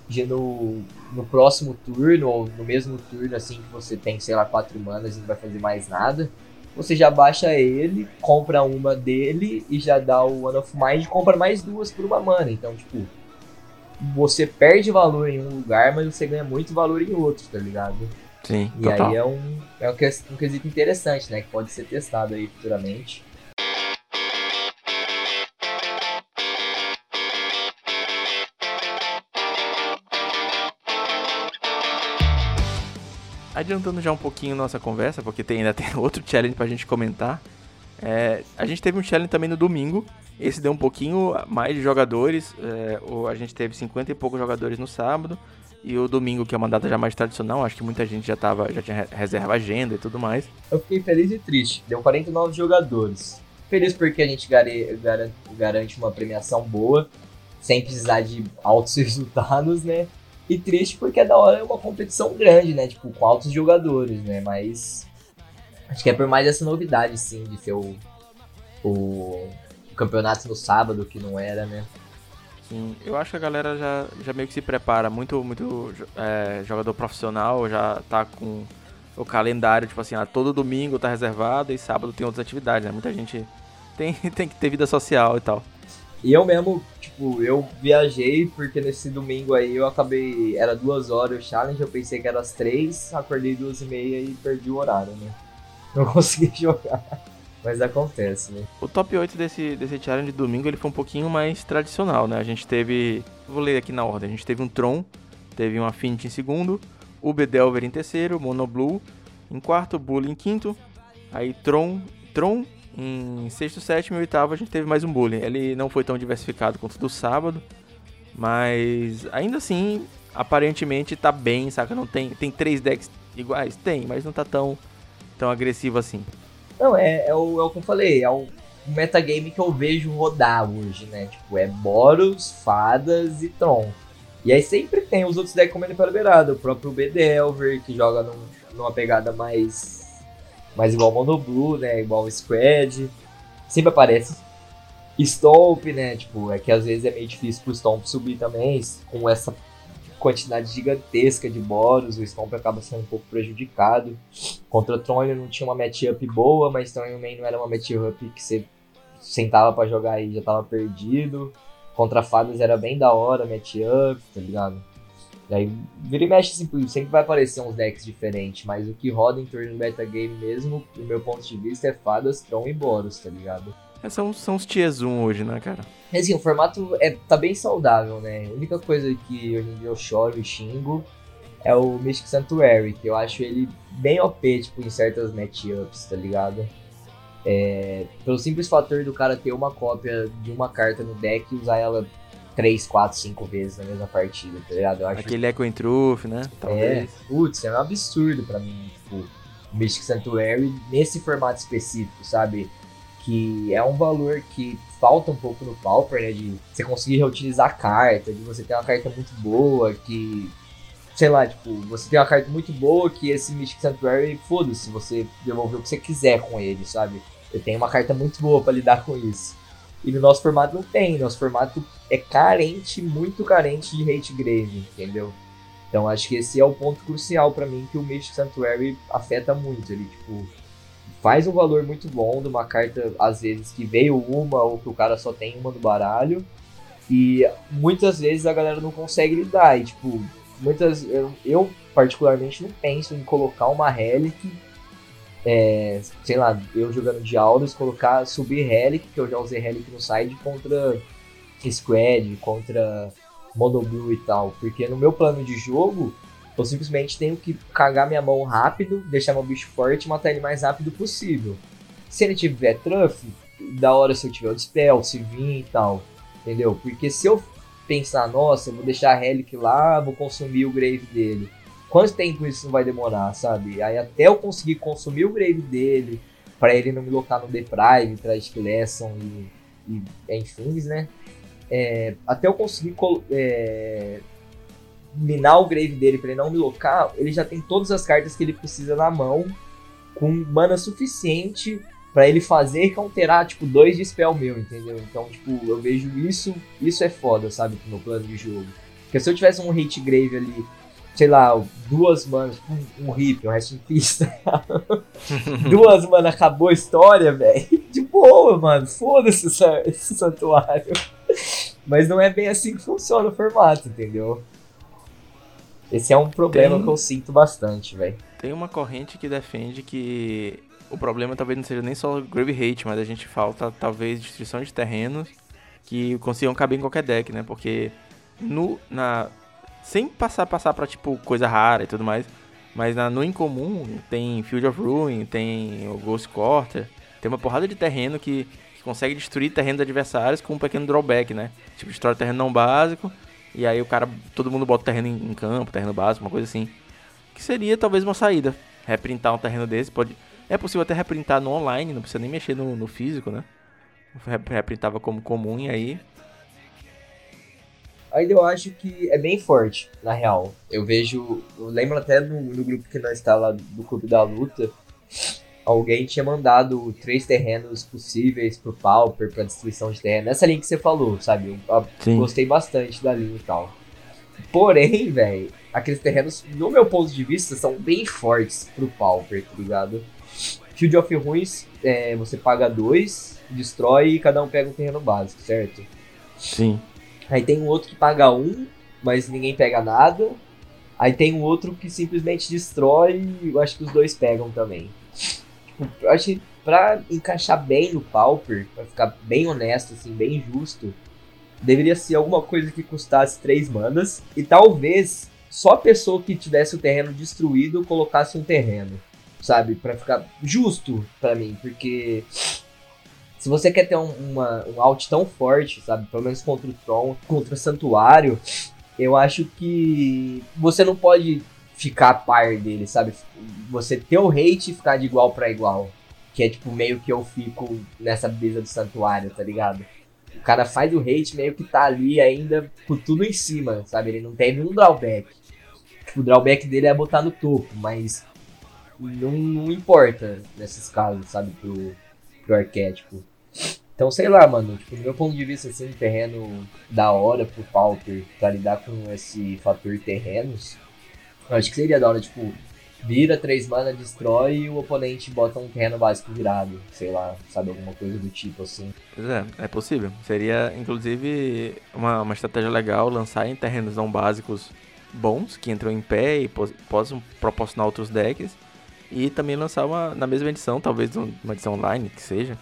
de no, no próximo turno, ou no mesmo turno, assim, que você tem, sei lá, quatro manas e não vai fazer mais nada, você já baixa ele, compra uma dele e já dá o One of Mind e compra mais duas por uma mana. Então, tipo, você perde valor em um lugar, mas você ganha muito valor em outro, tá ligado? Sim, E total. aí é um, é um quesito interessante, né? Que pode ser testado aí futuramente. Adiantando já um pouquinho nossa conversa, porque tem, ainda tem outro challenge pra gente comentar. É, a gente teve um challenge também no domingo. Esse deu um pouquinho mais de jogadores. É, a gente teve 50 e poucos jogadores no sábado. E o domingo, que é uma data já mais tradicional, acho que muita gente já, tava, já tinha reserva agenda e tudo mais. Eu fiquei feliz e triste. Deu 49 jogadores. Feliz porque a gente garante, garante uma premiação boa, sem precisar de altos resultados, né? E triste porque é da hora é uma competição grande, né? Tipo, com altos jogadores, né? Mas. Acho que é por mais essa novidade, sim, de ser o, o, campeonato no sábado, que não era, né? Sim, eu acho que a galera já, já meio que se prepara. Muito, muito é, jogador profissional já tá com o calendário, tipo assim, ah, todo domingo tá reservado e sábado tem outras atividades, né? Muita gente tem, tem que ter vida social e tal. E eu mesmo, tipo, eu viajei porque nesse domingo aí eu acabei. Era duas horas o challenge, eu pensei que era às três, acordei duas e meia e perdi o horário, né? Não consegui jogar. Mas acontece, né? O top 8 desse, desse challenge de domingo ele foi um pouquinho mais tradicional, né? A gente teve. Vou ler aqui na ordem. A gente teve um Tron, teve um Affinity em segundo, o Bedelver em terceiro, Monoblue em quarto, Bully em quinto, aí Tron, Tron em sexto, sétimo e oitavo a gente teve mais um bullying. Ele não foi tão diversificado quanto do sábado, mas ainda assim, aparentemente tá bem, saca? Não tem, tem três decks iguais? Tem, mas não tá tão, tão agressivo assim. Não, é, é, o, é o que eu falei, é o metagame que eu vejo rodar hoje, né? Tipo, é Boros, Fadas e Tron. E aí sempre tem os outros decks comendo pela beirada, o próprio Bedelver, que joga num, numa pegada mais. Mais igual Mono Blue, né? Igual Squad. Sempre aparece. Stomp, né? Tipo, é que às vezes é meio difícil pro Stomp subir também, com essa quantidade gigantesca de bônus, o Stomp acaba sendo um pouco prejudicado. Contra Tron ele não tinha uma matchup boa, mas também não era uma matchup que você sentava para jogar e já tava perdido. Contra Fadas era bem da hora, matchup, tá ligado? Daí vira e mexe assim, sempre vai aparecer uns decks diferentes, mas o que roda em torno do metagame mesmo, do meu ponto de vista, é Fadas, Tron e Boros, tá ligado? É, são, são os Tiers 1 hoje, né, cara? Assim, o formato é, tá bem saudável, né? A única coisa que hoje em dia eu choro e xingo é o Mystic Sanctuary, que eu acho ele bem OP, tipo, em certas matchups, tá ligado? É, pelo simples fator do cara ter uma cópia de uma carta no deck e usar ela 3, 4, 5 vezes na mesma partida, tá ligado? Eu acho Aquele Echo em Truth, né? Talvez. É, putz, é um absurdo pra mim, tipo, Mystic Sanctuary nesse formato específico, sabe? Que é um valor que falta um pouco no Pauper, né? De você conseguir reutilizar a carta, de você ter uma carta muito boa, que. Sei lá, tipo, você tem uma carta muito boa que esse Mystic Sanctuary, foda-se, você devolver o que você quiser com ele, sabe? Eu tenho uma carta muito boa para lidar com isso. E no nosso formato não tem, nosso formato é carente, muito carente de hate grave, entendeu? Então acho que esse é o ponto crucial para mim que o Mystic Sanctuary afeta muito. Ele, tipo, faz um valor muito bom de uma carta, às vezes, que veio uma ou que o cara só tem uma no baralho. E muitas vezes a galera não consegue lidar. E, tipo, muitas. Eu, eu particularmente não penso em colocar uma Relic. É, sei lá, eu jogando de Aldous, colocar, subir Relic, que eu já usei Relic no side contra Squad, contra Mono e tal. Porque no meu plano de jogo, eu simplesmente tenho que cagar minha mão rápido, deixar meu bicho forte e matar ele mais rápido possível. Se ele tiver truff, da hora se eu tiver o dispel, se vir e tal. Entendeu? Porque se eu pensar, nossa, eu vou deixar a Relic lá, vou consumir o grave dele. Quanto tempo isso vai demorar, sabe? Aí até eu conseguir consumir o grave dele, para ele não me locar no Deprive, Tragic Lesson e, e enfim, né? É, até eu conseguir é, minar o grave dele para ele não me locar, ele já tem todas as cartas que ele precisa na mão, com mana suficiente para ele fazer counterar, tipo, dois de spell meu, entendeu? Então, tipo, eu vejo isso, isso é foda, sabe, no meu plano de jogo. Porque se eu tivesse um hate grave ali, sei lá, duas manas, um, um hip, um rest in peace, duas manas, acabou a história, velho. De boa, mano, foda-se esse santuário. Mas não é bem assim que funciona o formato, entendeu? Esse é um problema tem, que eu sinto bastante, velho. Tem uma corrente que defende que o problema talvez não seja nem só Grave Hate, mas a gente falta talvez destruição de terrenos que consigam caber em qualquer deck, né? Porque no na sem passar passar para tipo coisa rara e tudo mais, mas na, no incomum tem Field of Ruin, tem o Ghost Quarter, tem uma porrada de terreno que, que consegue destruir terreno de adversários com um pequeno drawback, né? Tipo, destrói terreno não básico e aí o cara, todo mundo bota terreno em, em campo, terreno básico, uma coisa assim. Que seria talvez uma saída. Reprintar um terreno desse, pode. É possível até reprintar no online, não precisa nem mexer no, no físico, né? Reprintava como comum e aí. Ainda eu acho que é bem forte, na real. Eu vejo. Eu lembro até no, no grupo que nós está lá do Clube da Luta alguém tinha mandado três terrenos possíveis pro Pauper, pra destruição de terreno. Nessa linha que você falou, sabe? Eu, eu gostei bastante da linha e tal. Porém, velho, aqueles terrenos, no meu ponto de vista, são bem fortes pro Pauper, tá ligado? Field of Ruins, é, você paga dois, destrói e cada um pega um terreno básico, certo? Sim. Aí tem um outro que paga um, mas ninguém pega nada. Aí tem um outro que simplesmente destrói e eu acho que os dois pegam também acho que pra encaixar bem no Pauper, pra ficar bem honesto, assim, bem justo, deveria ser alguma coisa que custasse três manas e talvez só a pessoa que tivesse o terreno destruído colocasse um terreno, sabe? para ficar justo para mim, porque se você quer ter um, uma, um out tão forte, sabe? Pelo menos contra o Tron, contra o Santuário, eu acho que você não pode ficar a par dele, sabe? Você ter o hate e ficar de igual para igual. Que é tipo meio que eu fico nessa brisa do santuário, tá ligado? O cara faz o hate meio que tá ali ainda com tudo em cima, sabe? Ele não tem nenhum drawback. Tipo, o drawback dele é botar no topo, mas não, não importa nesses casos, sabe, pro, pro arquétipo. Então, sei lá, mano, tipo, do meu ponto de vista, assim, terreno da hora pro Pauper pra lidar com esse fator terrenos, eu acho que seria da hora, tipo, vira três mana, destrói e o oponente bota um terreno básico virado, sei lá, sabe, alguma coisa do tipo assim. Pois é, é possível. Seria, inclusive, uma, uma estratégia legal lançar em terrenos não básicos bons, que entram em pé e possam proporcionar outros decks, e também lançar uma, na mesma edição, talvez uma edição online, que seja,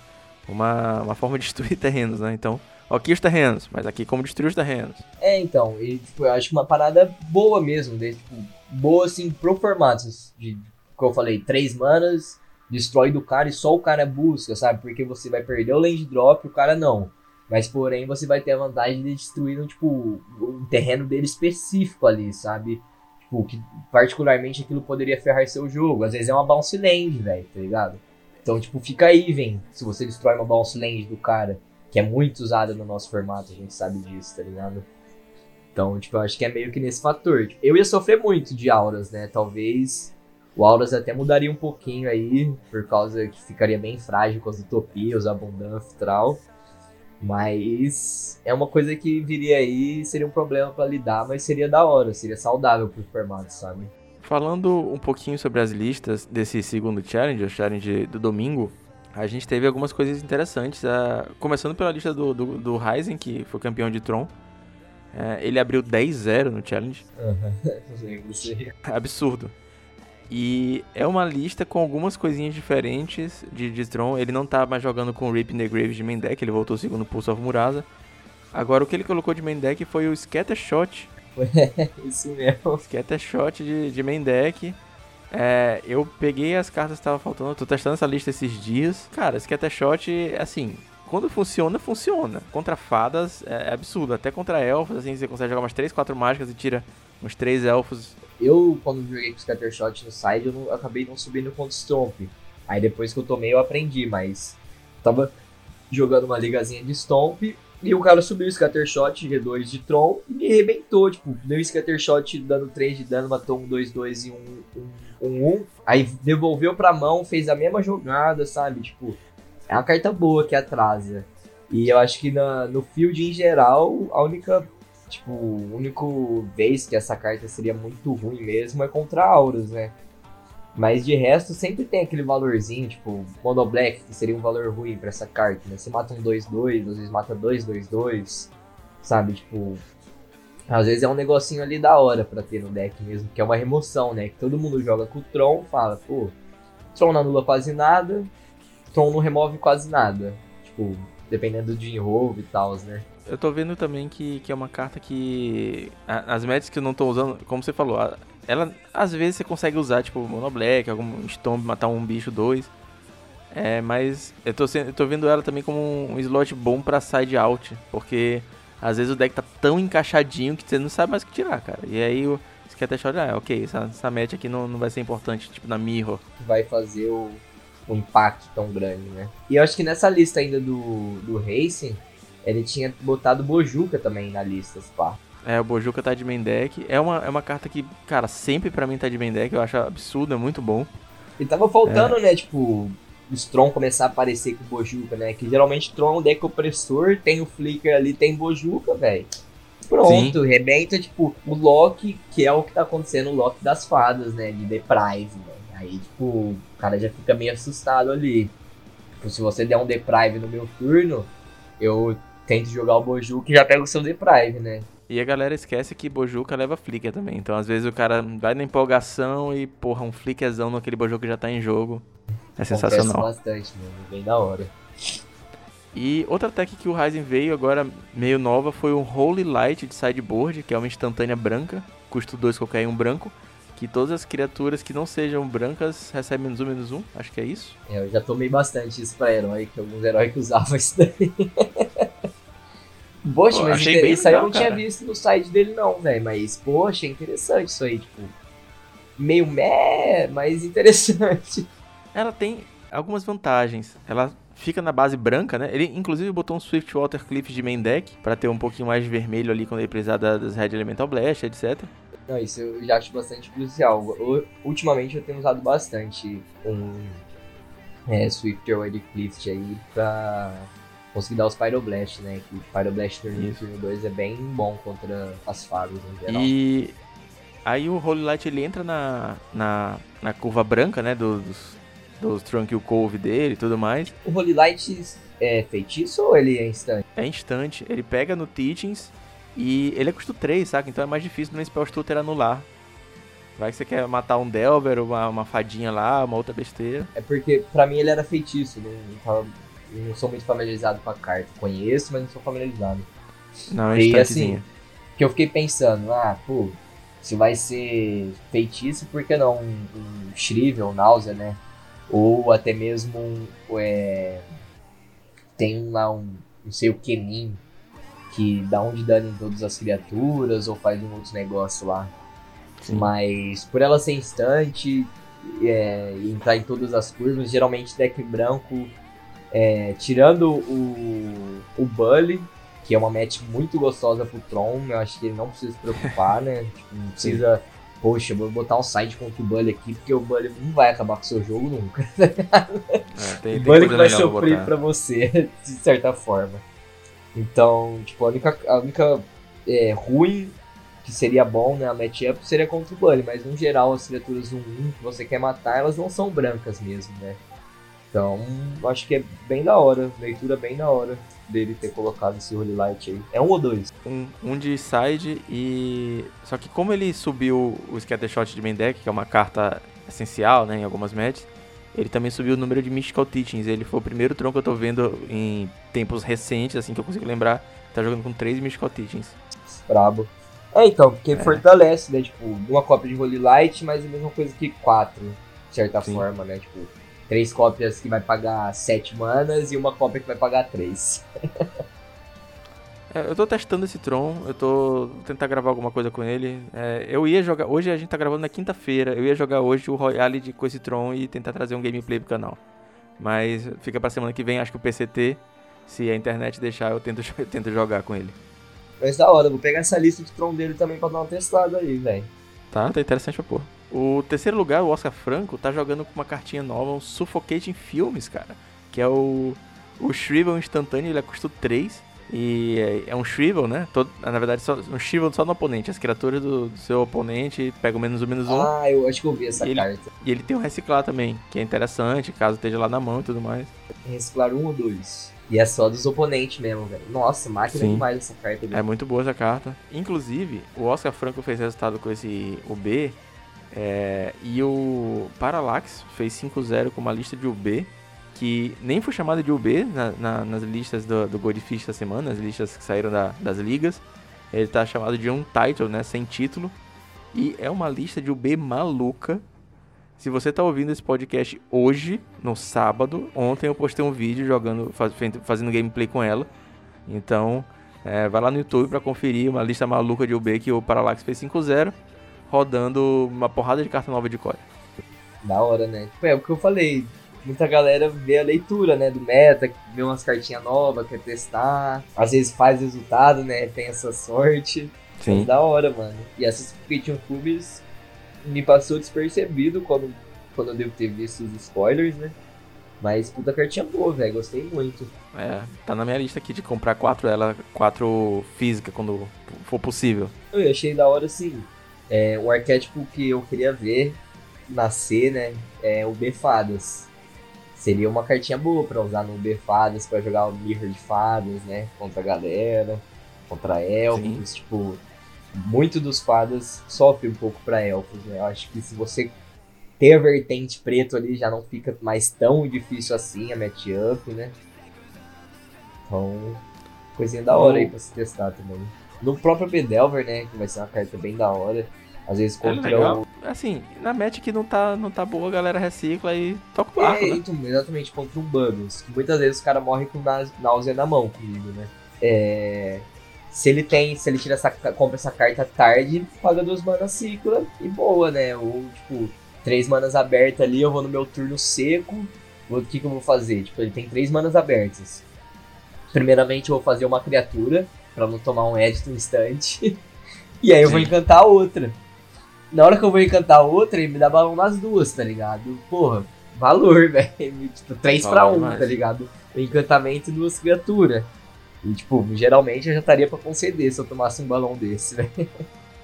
uma, uma forma de destruir terrenos, né? Então, aqui os terrenos, mas aqui como destruir os terrenos. É, então, e tipo, eu acho uma parada boa mesmo, tipo, boa assim pro formato, de, como eu falei, três manas, destrói do cara e só o cara busca, sabe? Porque você vai perder o land drop o cara não. Mas porém você vai ter a vantagem de destruir um, tipo, um terreno dele específico ali, sabe? Tipo, que particularmente aquilo poderia ferrar seu jogo. Às vezes é uma bounce land, velho, tá ligado? Então, tipo, fica aí, vem. Se você destrói uma bounce land do cara, que é muito usada no nosso formato, a gente sabe disso, tá ligado? Então, tipo, eu acho que é meio que nesse fator. Tipo, eu ia sofrer muito de auras, né? Talvez o auras até mudaria um pouquinho aí, por causa que ficaria bem frágil com as utopias, abundância e tal. Mas é uma coisa que viria aí, seria um problema para lidar, mas seria da hora, seria saudável pro formato, sabe? Falando um pouquinho sobre as listas desse segundo challenge, o challenge do domingo, a gente teve algumas coisas interessantes. Uh, começando pela lista do, do, do Ryzen, que foi campeão de Tron. Uh, ele abriu 10-0 no challenge. Uhum. Absurdo. E é uma lista com algumas coisinhas diferentes de, de Tron. Ele não tá mais jogando com o Rip in the Grave de main deck, ele voltou segundo Pulse of Murasa. Agora o que ele colocou de main deck foi o Scatter Shot Isso mesmo. Scattershot de, de main deck. É, eu peguei as cartas que estavam faltando, tô testando essa lista esses dias. Cara, Scattershot, assim, quando funciona, funciona. Contra fadas é, é absurdo. Até contra elfos, assim, você consegue jogar umas 3, 4 mágicas e tira uns 3 elfos. Eu, quando joguei com Scattershot no side, eu, não, eu acabei não subindo contra Stomp. Aí depois que eu tomei, eu aprendi, mas tava jogando uma ligazinha de Stomp e o cara subiu o Scattershot G2 de Tron e me arrebentou. Tipo, deu Scattershot dando 3 de dano, matou um 2-2 e um 1-1. Um, um, aí devolveu pra mão, fez a mesma jogada, sabe? Tipo, é uma carta boa que atrasa. E eu acho que na, no field em geral, a única. Tipo, a única vez que essa carta seria muito ruim mesmo é contra Auros, né? Mas de resto, sempre tem aquele valorzinho, tipo, Mono Black, que seria um valor ruim para essa carta, né? Você mata um 2-2, às vezes mata 2-2-2, sabe? Tipo, às vezes é um negocinho ali da hora para ter no deck mesmo, que é uma remoção, né? Que todo mundo joga com o Tron, fala, pô, Tron não anula quase nada, Tron não remove quase nada. Tipo, dependendo do enrolve e tal, né? Eu tô vendo também que, que é uma carta que. As médias que eu não tô usando, como você falou, ela às vezes você consegue usar, tipo, Mono Black, algum Stomp, matar um bicho, dois. É, mas eu tô, eu tô vendo ela também como um slot bom pra side out, porque às vezes o deck tá tão encaixadinho que você não sabe mais o que tirar, cara. E aí o Scattershot, ah, ok, essa, essa match aqui não, não vai ser importante, tipo na Mirror. Vai fazer o, o impacto tão grande, né? E eu acho que nessa lista ainda do, do Racing, ele tinha botado Bojuka também na lista, pá. É, o Bojuka tá de main deck. É uma, é uma carta que, cara, sempre pra mim tá de main deck. Eu acho absurdo, é muito bom. E tava faltando, é. né, tipo, o Strong começar a aparecer com o Bojuka, né? Que geralmente Tron é um deck opressor, tem o Flicker ali, tem Bojuka, velho. Pronto, Sim. rebenta, tipo, o Loki, que é o que tá acontecendo, o Loki das fadas, né? De Deprive, né? Aí, tipo, o cara já fica meio assustado ali. Tipo, se você der um Deprive no meu turno, eu tento jogar o Bojuka e já pego o seu Deprive, né? E a galera esquece que Bojuka leva flicker também. Então, às vezes, o cara vai na empolgação e, porra, um flickerzão naquele Bojuka que já tá em jogo. É sensacional. bastante, mano. Bem da hora. E outra tech que o Ryzen veio agora meio nova foi o Holy Light de sideboard, que é uma instantânea branca, custo 2 qualquer um branco, que todas as criaturas que não sejam brancas recebem menos um, menos um, acho que é isso. É, eu já tomei bastante isso pra herói, que alguns heróis que usavam isso daí. Poxa, mas achei isso legal, aí eu não cara. tinha visto no site dele não, velho. Mas, poxa, é interessante isso aí, tipo. Meio meh, mas interessante. Ela tem algumas vantagens. Ela fica na base branca, né? Ele inclusive botou um Swiftwater Cliff de main deck para ter um pouquinho mais de vermelho ali quando ele precisar das Red Elemental Blast, etc. Não, isso eu já acho bastante crucial. Ultimamente eu tenho usado bastante um é, Swifter Wide Clift aí pra conseguir dar os Pyroblast, né? Que Pyroblast Turno 2 é bem bom contra as fadas em geral. E aí o Holy Light ele entra na, na, na curva branca, né? Dos, dos Tranquil Cove dele e tudo mais. O Holy Light é feitiço ou ele é instante? É instante. Ele pega no Teachings e ele é custo 3, saca? Então é mais difícil no Spell Stutter anular. Vai que você quer matar um Delver, uma, uma fadinha lá, uma outra besteira. É porque pra mim ele era feitiço, não, não, não sou muito familiarizado com a carta. Conheço, mas não sou familiarizado. Não, é E assim, que eu fiquei pensando, ah, pô, se vai ser feitiço, por que não um, um Shrivel, Náusea, né? Ou até mesmo um, é, tem lá um, não sei o Kenin, que dá um de dano em todas as criaturas ou faz um outro negócio lá. Sim. Mas por ela ser instante é, entrar em todas as curvas, geralmente deck branco, é, tirando o, o Bully, que é uma match muito gostosa pro Tron, eu acho que ele não precisa se preocupar, né? Tipo, não precisa. Sim. Poxa, vou botar um side contra o Bully aqui, porque o Bully não vai acabar com o seu jogo nunca. é, tem, o Bully que vai sofrer pra você, de certa forma. Então, tipo, a única, a única é, ruim que seria bom, né, a matchup seria contra o Bully, mas no geral as criaturas 1-1 que você quer matar, elas não são brancas mesmo, né? Então, acho que é bem da hora, leitura bem da hora dele ter colocado esse Holy Light aí. É um ou dois? Um, um de side e. Só que como ele subiu o Scattershot de main deck, que é uma carta essencial, né, em algumas matches, ele também subiu o número de Mystical Teachings. Ele foi o primeiro tronco que eu tô vendo em tempos recentes, assim que eu consigo lembrar. Tá jogando com três Mystical Teachings. Brabo. É, então, porque é. fortalece, né? Tipo, uma cópia de Holy Light, mas a mesma coisa que quatro, de certa Sim. forma, né? Tipo, três cópias que vai pagar sete manas e uma cópia que vai pagar três. É, eu tô testando esse Tron, eu tô tentar gravar alguma coisa com ele. É, eu ia jogar. Hoje a gente tá gravando na quinta-feira. Eu ia jogar hoje o Royale de, com esse Tron e tentar trazer um gameplay pro canal. Mas fica pra semana que vem, acho que o PCT, se a internet deixar, eu tento, eu tento jogar com ele. Mas da hora, vou pegar essa lista de Tron dele também pra dar uma testada aí, velho. Tá, tá interessante pra pôr. O terceiro lugar, o Oscar Franco, tá jogando com uma cartinha nova, um Suffocating Filmes, cara. Que é o, o Shrivel instantâneo, ele é custo 3. E é, é um Shrivel, né? Todo, na verdade, só, um Shrivel só no oponente. As criaturas do, do seu oponente pegam menos um, menos um. Ah, eu acho que eu vi essa e carta. Ele, e ele tem o Reciclar também, que é interessante, caso esteja lá na mão e tudo mais. Reciclar um ou dois. E é só dos oponentes mesmo, velho. Nossa, máquina Sim. demais essa carta. Velho. É muito boa essa carta. Inclusive, o Oscar Franco fez resultado com esse UB. É, e o Parallax fez 5-0 com uma lista de UB que nem foi chamada de UB na, na, nas listas do, do Goldfish essa semana, as listas que saíram da, das ligas. Ele está chamado de um title, né, sem título. E é uma lista de UB maluca. Se você está ouvindo esse podcast hoje, no sábado, ontem eu postei um vídeo jogando, faz, fazendo gameplay com ela. Então, é, vai lá no YouTube para conferir uma lista maluca de UB que o Parallax fez 5-0, rodando uma porrada de carta nova de core. Da hora, né? Tipo, é o que eu falei muita galera vê a leitura, né, do meta, vê umas cartinhas novas, quer testar, às vezes faz resultado, né, tem essa sorte. Sim. Mas da hora, mano. E essas Kitchen Cubes me passou despercebido quando, quando eu devo ter visto os spoilers, né? Mas puta cartinha boa, velho. Gostei muito. É, tá na minha lista aqui de comprar quatro ela, quatro física quando for possível. Eu achei da hora assim. É, um arquétipo que eu queria ver nascer, né? É o Befadas seria uma cartinha boa para usar no B Fadas, para jogar o Mirror de Fadas, né? Contra a galera, contra elfos, Sim. tipo. Muito dos fadas sofre um pouco para elfos, né? Eu acho que se você ter a vertente preto ali já não fica mais tão difícil assim a matchup, né? Então, coisinha da hora aí pra se testar também. No próprio Bedelver, né? Que vai ser uma carta bem da hora. Às vezes é contra é o. Assim, na match que não tá, não tá boa, a galera recicla e toca o barco. É, né? exatamente, contra um Bubbles. Que muitas vezes o cara morre com náusea na mão comigo, né? É. Se ele tem, se ele tira essa, compra essa carta tarde, paga duas manas cicla e boa, né? Ou, tipo, três manas abertas ali, eu vou no meu turno seco. O que, que eu vou fazer? Tipo, ele tem três manas abertas. Primeiramente, eu vou fazer uma criatura, para não tomar um edit no instante. e aí eu Sim. vou encantar outra. Na hora que eu vou encantar outra, ele me dá balão nas duas, tá ligado? Porra, valor, velho. Tipo, 3 pra 1, um, tá ligado? O encantamento e duas criaturas. E, tipo, geralmente eu já estaria pra conceder se eu tomasse um balão desse, velho.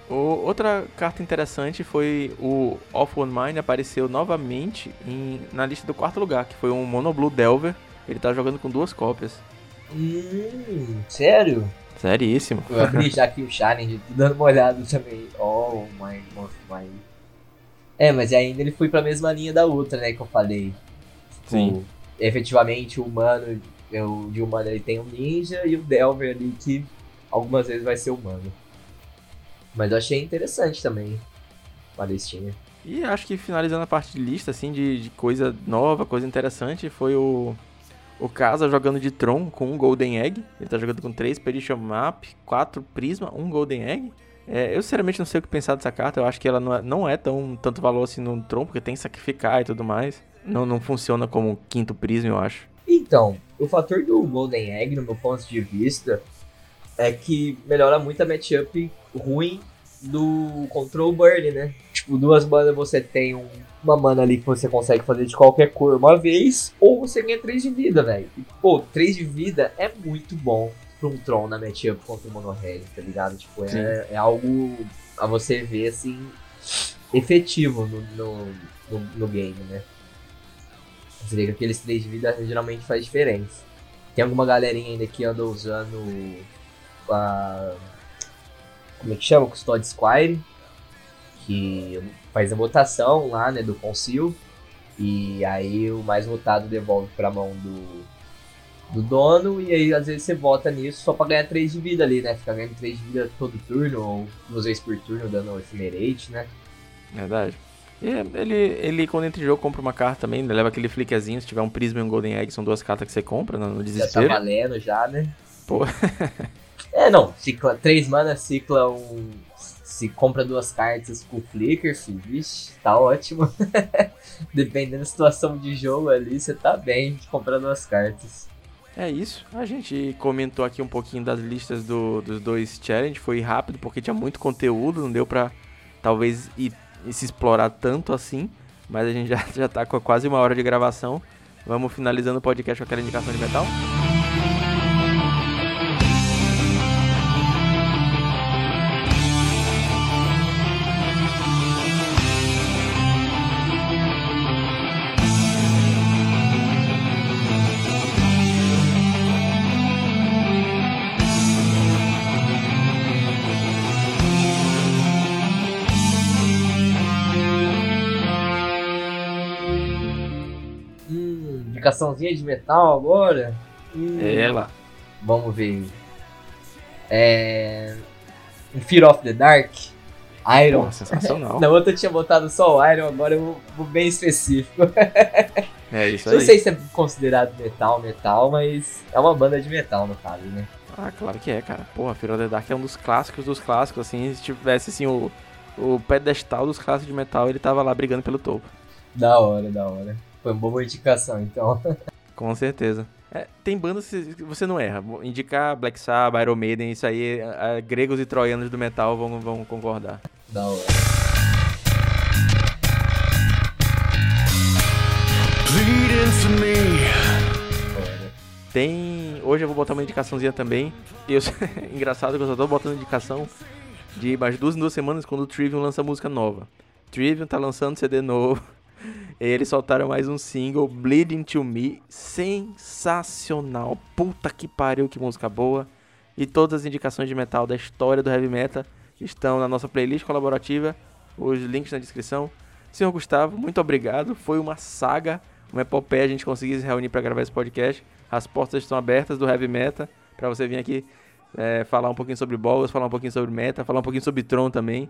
Outra carta interessante foi o Off One Mine apareceu novamente em, na lista do quarto lugar, que foi um Monoblue Delver. Ele tá jogando com duas cópias. Hum, sério? Seríssimo. Eu abri já aqui o Challenge, dando uma olhada também. Oh my, my. É, mas ainda ele foi pra mesma linha da outra, né, que eu falei. Tipo, Sim. Efetivamente, o humano, o de humano ele tem um ninja e o Delver ali que algumas vezes vai ser humano. Mas eu achei interessante também a listinha. E acho que finalizando a parte de lista, assim, de, de coisa nova, coisa interessante, foi o o Casa jogando de Tron com um Golden Egg. Ele tá jogando com 3 Perishon Map, 4 Prisma, 1 Golden Egg. É, eu sinceramente não sei o que pensar dessa carta. Eu acho que ela não é, não é tão tanto valor assim no Tron, porque tem que sacrificar e tudo mais. Não, não funciona como quinto Prisma, eu acho. Então, o fator do Golden Egg, no meu ponto de vista, é que melhora muito a matchup ruim do Control Burn, né? Tipo, duas manas você tem um, uma mana ali que você consegue fazer de qualquer cor uma vez, ou você ganha 3 de vida, velho. Pô, 3 de vida é muito bom pra um Tron na matchup contra o Mono tá ligado? Tipo, é, é, algo a você ver, assim, efetivo no, no, no, no game, né? Você vê que aqueles 3 de vida geralmente faz diferença. Tem alguma galerinha ainda que anda usando a como é que chama? Custódio Squire, que faz a votação lá, né, do Concil. E aí o mais votado devolve pra mão do, do dono. E aí às vezes você vota nisso só pra ganhar 3 de vida ali, né? Ficar ganhando 3 de vida todo turno, ou duas vezes por turno, dando ephemerate, né? Verdade. E ele, ele, quando entra em jogo, compra uma carta também, leva aquele flickzinho. Se tiver um Prisma e um Golden Egg, são duas cartas que você compra no desespero. Já tá valendo já, né? Pô. É, não. Cicla, três mana, cicla um. Se compra duas cartas com Flicker, filho, vixe, tá ótimo. Dependendo da situação de jogo ali, você tá bem de comprar duas cartas. É isso. A gente comentou aqui um pouquinho das listas do, dos dois challenge. Foi rápido porque tinha muito conteúdo, não deu pra talvez ir, ir se explorar tanto assim. Mas a gente já, já tá com quase uma hora de gravação. Vamos finalizando o podcast com aquela indicação de metal? Indicaçãozinha de metal agora. Hum, Ela. Vamos ver. É. Fear of the Dark. Iron. Pô, sensacional. Na outra eu tinha botado só o Iron, agora eu vou bem específico. É isso aí. Não sei se é considerado metal, metal, mas é uma banda de metal no caso, né? Ah, claro que é, cara. Porra, Fear of the Dark é um dos clássicos dos clássicos, assim, se tivesse assim o, o pedestal dos clássicos de metal, ele tava lá brigando pelo topo. Da hora, da hora. Foi uma boa indicação, então. Com certeza. É, tem bandas que você não erra. Indicar Black Sabbath, Iron Maiden, isso aí, a, a, gregos e troianos do metal vão, vão concordar. Da hora. Tem. Hoje eu vou botar uma indicaçãozinha também. Eu... Engraçado que eu só tô botando indicação de mais duas em duas semanas quando o Trivium lança música nova. Trivium tá lançando CD novo. Eles soltaram mais um single, Bleeding to Me, sensacional. Puta que pariu, que música boa. E todas as indicações de metal da história do heavy metal estão na nossa playlist colaborativa, os links na descrição. Senhor Gustavo, muito obrigado. Foi uma saga, uma epopeia a gente conseguir se reunir para gravar esse podcast. As portas estão abertas do heavy metal para você vir aqui é, falar um pouquinho sobre Bogas, falar um pouquinho sobre meta, falar um pouquinho sobre Tron também.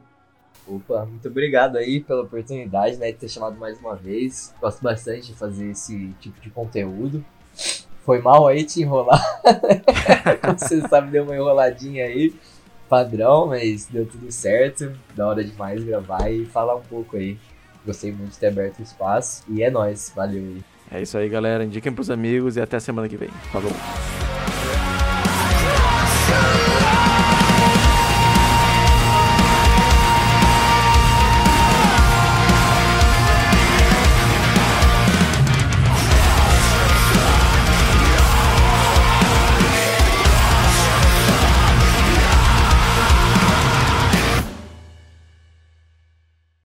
Opa, muito obrigado aí pela oportunidade, né, de ter chamado mais uma vez. Gosto bastante de fazer esse tipo de conteúdo. Foi mal aí te enrolar. Como você sabe, deu uma enroladinha aí, padrão, mas deu tudo certo. Da hora demais gravar e falar um pouco aí. Gostei muito de ter aberto o espaço. E é nóis, valeu aí. É isso aí, galera. Indiquem pros amigos e até semana que vem. Falou.